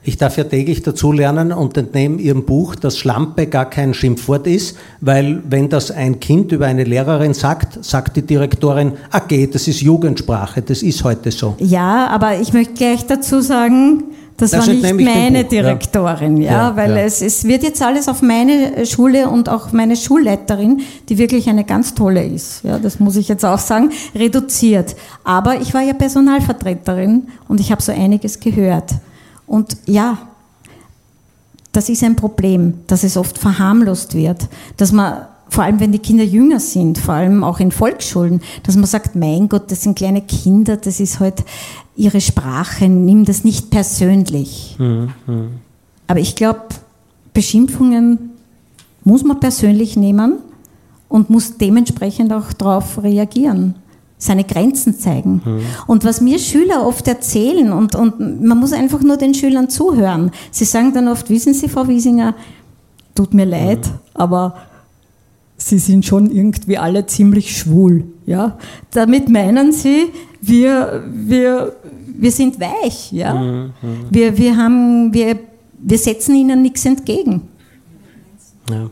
Ich darf ja täglich dazulernen und entnehme Ihrem Buch, dass Schlampe gar kein Schimpfwort ist, weil wenn das ein Kind über eine Lehrerin sagt, sagt die Direktorin, okay, das ist Jugendsprache, das ist heute so. Ja, aber ich möchte gleich dazu sagen, das, das war nicht meine Direktorin, ja, ja weil ja. Es, es wird jetzt alles auf meine Schule und auch meine Schulleiterin, die wirklich eine ganz tolle ist, ja, das muss ich jetzt auch sagen, reduziert. Aber ich war ja Personalvertreterin und ich habe so einiges gehört. Und ja, das ist ein Problem, dass es oft verharmlost wird, dass man vor allem wenn die Kinder jünger sind, vor allem auch in Volksschulen, dass man sagt, mein Gott, das sind kleine Kinder, das ist halt ihre Sprache, nimm das nicht persönlich. Mhm. Aber ich glaube, Beschimpfungen muss man persönlich nehmen und muss dementsprechend auch darauf reagieren seine Grenzen zeigen. Mhm. Und was mir Schüler oft erzählen, und, und man muss einfach nur den Schülern zuhören, sie sagen dann oft, wissen Sie, Frau Wiesinger, tut mir leid, mhm. aber Sie sind schon irgendwie alle ziemlich schwul. Ja? Damit meinen sie, wir, wir, wir sind weich. Ja? Mhm. Wir, wir, haben, wir, wir setzen ihnen nichts entgegen. Ja.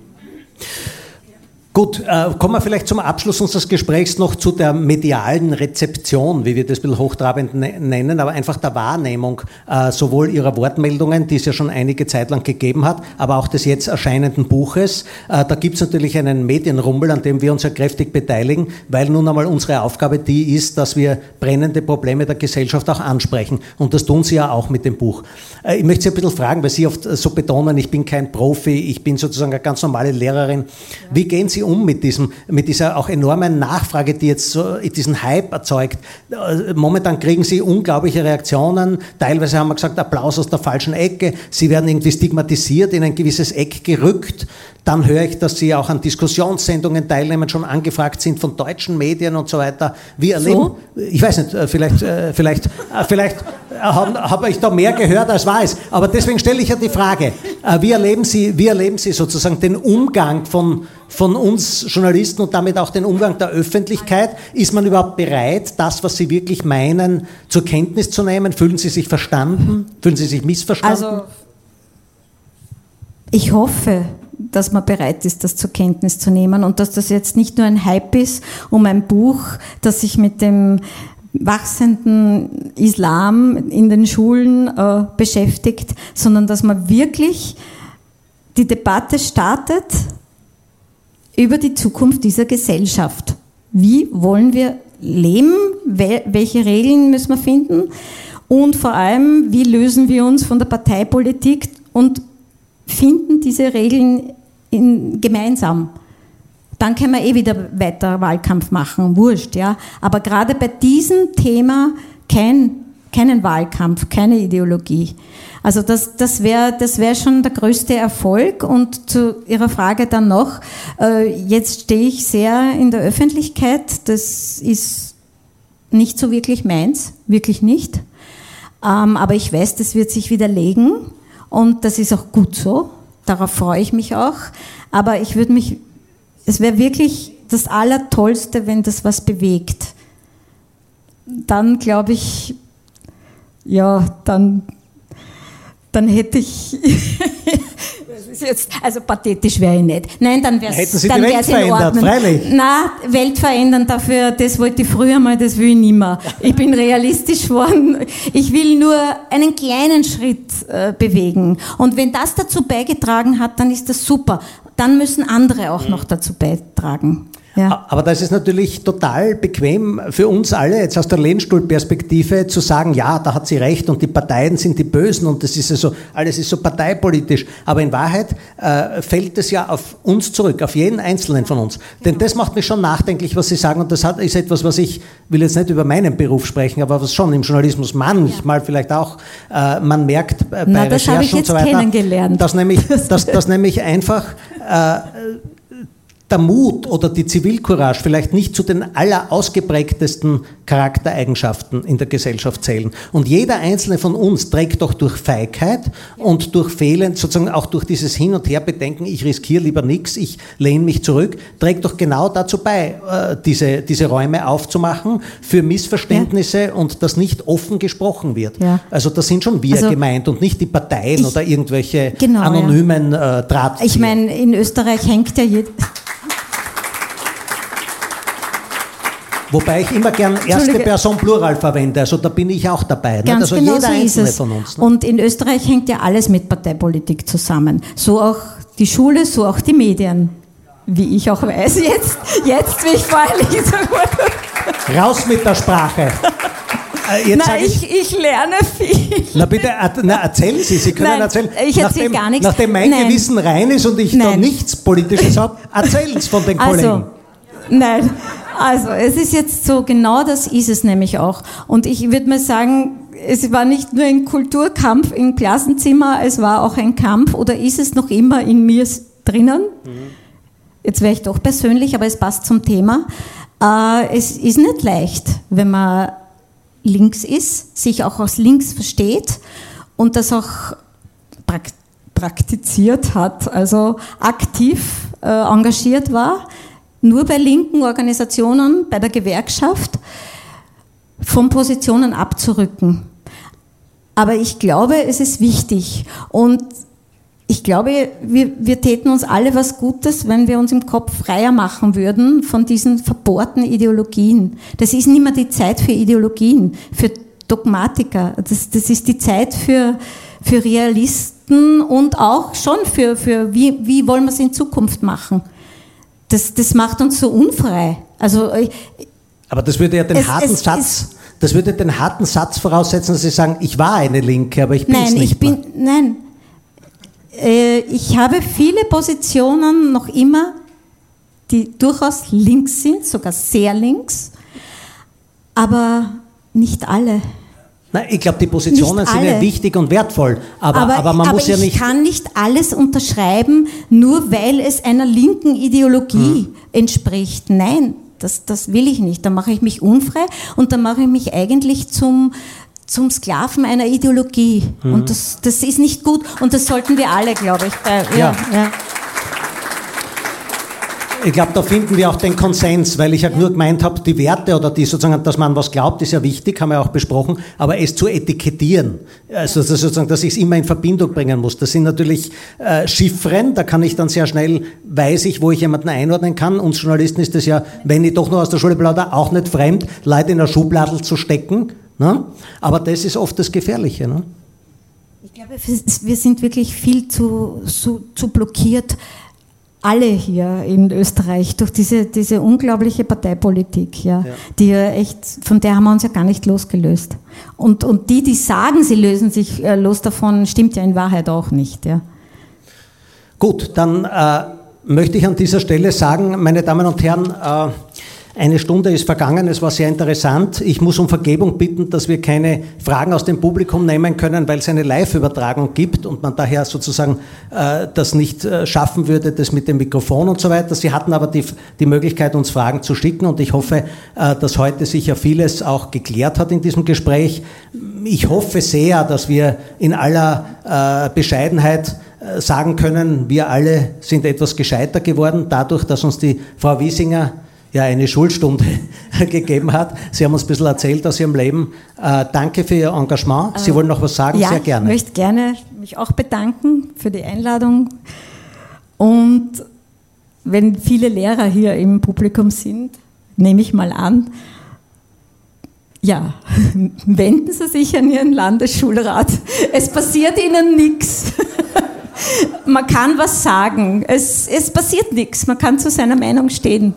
Gut, äh, kommen wir vielleicht zum Abschluss unseres Gesprächs noch zu der medialen Rezeption, wie wir das ein bisschen hochtrabend ne-, nennen, aber einfach der Wahrnehmung äh, sowohl Ihrer Wortmeldungen, die es ja schon einige Zeit lang gegeben hat, aber auch des jetzt erscheinenden Buches. Äh, da gibt es natürlich einen Medienrummel, an dem wir uns ja kräftig beteiligen, weil nun einmal unsere Aufgabe die ist, dass wir brennende Probleme der Gesellschaft auch ansprechen. Und das tun Sie ja auch mit dem Buch. Äh, ich möchte Sie ein bisschen fragen, weil Sie oft so betonen, ich bin kein Profi, ich bin sozusagen eine ganz normale Lehrerin. Wie gehen Sie um mit, diesem, mit dieser auch enormen Nachfrage, die jetzt so diesen Hype erzeugt? Momentan kriegen Sie unglaubliche Reaktionen. Teilweise haben wir gesagt, Applaus aus der falschen Ecke. Sie werden irgendwie stigmatisiert, in ein gewisses Eck gerückt. Dann höre ich, dass Sie auch an Diskussionssendungen teilnehmen, schon angefragt sind von deutschen Medien und so weiter. Wie erleben, so? ich weiß nicht, äh, vielleicht, äh, vielleicht, äh, vielleicht habe hab ich da mehr gehört als weiß, aber deswegen stelle ich ja die Frage, wie erleben Sie, wie erleben Sie sozusagen den Umgang von, von uns Journalisten und damit auch den Umgang der Öffentlichkeit? Ist man überhaupt bereit, das, was Sie wirklich meinen, zur Kenntnis zu nehmen? Fühlen Sie sich verstanden? Fühlen Sie sich missverstanden? Also, ich hoffe, dass man bereit ist, das zur Kenntnis zu nehmen und dass das jetzt nicht nur ein Hype ist um ein Buch, das sich mit dem wachsenden Islam in den Schulen äh, beschäftigt, sondern dass man wirklich die Debatte startet über die Zukunft dieser Gesellschaft. Wie wollen wir leben? Welche Regeln müssen wir finden? Und vor allem, wie lösen wir uns von der Parteipolitik und finden diese Regeln in, gemeinsam? Dann können wir eh wieder weiter Wahlkampf machen, wurscht, ja. Aber gerade bei diesem Thema kein, keinen Wahlkampf, keine Ideologie. Also das, das wäre das wär schon der größte Erfolg. Und zu Ihrer Frage dann noch, äh, jetzt stehe ich sehr in der Öffentlichkeit, das ist nicht so wirklich meins, wirklich nicht. Ähm, aber ich weiß, das wird sich widerlegen und das ist auch gut so. Darauf freue ich mich auch. Aber ich würde mich, es wäre wirklich das Allertollste, wenn das was bewegt. Dann glaube ich, ja, dann dann hätte ich. [LAUGHS] jetzt, also pathetisch wäre ich nicht. Nein, dann wäre es Welt verändert, freilich. Na, Welt verändern, dafür, das wollte ich früher mal, das will ich nicht mehr. Ich bin realistisch geworden. Ich will nur einen kleinen Schritt äh, bewegen. Und wenn das dazu beigetragen hat, dann ist das super. Dann müssen andere auch noch dazu beitragen. Ja. Aber das ist natürlich total bequem für uns alle, jetzt aus der Lehnstuhlperspektive, zu sagen, ja, da hat sie recht und die Parteien sind die Bösen und das ist ja so, alles ist so parteipolitisch. Aber in Wahrheit äh, fällt es ja auf uns zurück, auf jeden Einzelnen von uns. Denn das macht mich schon nachdenklich, was Sie sagen und das hat, ist etwas, was ich, will jetzt nicht über meinen Beruf sprechen, aber was schon im Journalismus manchmal ja. vielleicht auch, äh, man merkt äh, bei Na, Recherchen und so weiter, dass nämlich, [LAUGHS] dass, dass nämlich einfach äh, der Mut oder die Zivilcourage vielleicht nicht zu den allerausgeprägtesten Charaktereigenschaften in der Gesellschaft zählen. Und jeder einzelne von uns trägt doch durch Feigheit und durch Fehlen, sozusagen auch durch dieses Hin- und Herbedenken, ich riskiere lieber nichts, ich lehne mich zurück, trägt doch genau dazu bei, äh, diese, diese Räume aufzumachen für Missverständnisse ja. und dass nicht offen gesprochen wird. Ja. Also das sind schon wir also, gemeint und nicht die Parteien ich, oder irgendwelche genau, anonymen ja. äh. Ich meine, in Österreich hängt ja jeder [LAUGHS] Wobei ich immer gern erste Person Plural verwende, also da bin ich auch dabei. Ganz Also genau jeder so Einzelne von uns. Ne? Und in Österreich hängt ja alles mit Parteipolitik zusammen. So auch die Schule, so auch die Medien. Wie ich auch weiß, jetzt, jetzt wie ich vorher lese. Raus mit der Sprache. [LAUGHS] Äh, na, ich, ich, ich, lerne viel. Na bitte, na, erzählen Sie, Sie können Nein, erzählen. Ich erzähle gar nichts. Nachdem mein Nein. Gewissen rein ist und ich Nein. da nichts Politisches habe, [LAUGHS] erzählen Sie von den also, Kollegen. Nein, also, es ist jetzt so, genau das ist es nämlich auch. Und ich würde mal sagen, es war nicht nur ein Kulturkampf im Klassenzimmer, es war auch ein Kampf oder ist es noch immer in mir drinnen? Mhm. Jetzt wäre ich doch persönlich, aber es passt zum Thema. Äh, es ist nicht leicht, wenn man links ist, sich auch aus links versteht und das auch praktiziert hat, also aktiv äh, engagiert war nur bei linken Organisationen, bei der Gewerkschaft, von Positionen abzurücken. Aber ich glaube, es ist wichtig. Und ich glaube, wir, wir täten uns alle was Gutes, wenn wir uns im Kopf freier machen würden von diesen verbohrten Ideologien. Das ist nicht mehr die Zeit für Ideologien, für Dogmatiker. Das, das ist die Zeit für, für Realisten und auch schon für, für wie, wie wollen wir es in Zukunft machen das, das macht uns so unfrei. Also, Aber das würde ja den es, harten es, Satz, das würde den harten Satz voraussetzen, dass Sie sagen, ich war eine Linke, aber ich bin es nicht ich bin, mehr. Nein, äh, ich habe viele Positionen noch immer, die durchaus links sind, sogar sehr links, aber nicht alle. Nein, ich glaube, die Positionen sind ja wichtig und wertvoll, aber, aber, aber man aber muss ja nicht. Ich kann nicht alles unterschreiben, nur weil es einer linken Ideologie hm. entspricht. Nein, das, das will ich nicht. Da mache ich mich unfrei und da mache ich mich eigentlich zum, zum Sklaven einer Ideologie. Mhm. Und das, das ist nicht gut und das sollten wir alle, glaube ich. Bei, ja. Ja, ja. Ich glaube, da finden wir auch den Konsens, weil ich ja nur gemeint habe, die Werte oder die sozusagen, dass man was glaubt, ist ja wichtig, haben wir auch besprochen, aber es zu etikettieren, also dass, sozusagen, dass ich es immer in Verbindung bringen muss. Das sind natürlich äh, Chiffren, da kann ich dann sehr schnell, weiß ich, wo ich jemanden einordnen kann. Uns Journalisten ist es ja, wenn ich doch noch aus der Schule plaudere, auch nicht fremd, Leute in der Schubladel zu stecken. Ne? Aber das ist oft das Gefährliche. Ne? Ich glaube, wir sind wirklich viel zu, zu, zu blockiert alle hier in Österreich durch diese, diese unglaubliche Parteipolitik, ja, ja. die ja echt, von der haben wir uns ja gar nicht losgelöst. Und, und die, die sagen, sie lösen sich äh, los davon, stimmt ja in Wahrheit auch nicht, ja. Gut, dann äh, möchte ich an dieser Stelle sagen, meine Damen und Herren, äh, eine Stunde ist vergangen, es war sehr interessant. Ich muss um Vergebung bitten, dass wir keine Fragen aus dem Publikum nehmen können, weil es eine Live-Übertragung gibt und man daher sozusagen äh, das nicht äh, schaffen würde, das mit dem Mikrofon und so weiter. Sie hatten aber die, die Möglichkeit, uns Fragen zu schicken und ich hoffe, äh, dass heute sicher vieles auch geklärt hat in diesem Gespräch. Ich hoffe sehr, dass wir in aller äh, Bescheidenheit äh, sagen können, wir alle sind etwas gescheiter geworden, dadurch, dass uns die Frau Wiesinger ja eine Schulstunde [LAUGHS] gegeben hat. Sie haben uns ein bisschen erzählt aus Ihrem Leben. Äh, danke für Ihr Engagement. Sie äh, wollen noch was sagen? Ja, Sehr gerne. Ich möchte gerne mich auch bedanken für die Einladung. Und wenn viele Lehrer hier im Publikum sind, nehme ich mal an, ja, [LAUGHS] wenden Sie sich an Ihren Landesschulrat. Es passiert Ihnen nichts. [LAUGHS] Man kann was sagen. Es, es passiert nichts. Man kann zu seiner Meinung stehen.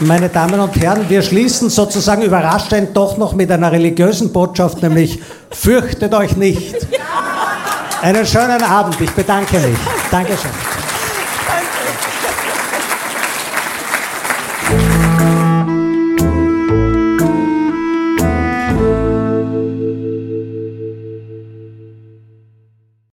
Meine Damen und Herren, wir schließen sozusagen überraschend doch noch mit einer religiösen Botschaft, nämlich fürchtet euch nicht. Einen schönen Abend, ich bedanke mich. Dankeschön. Danke.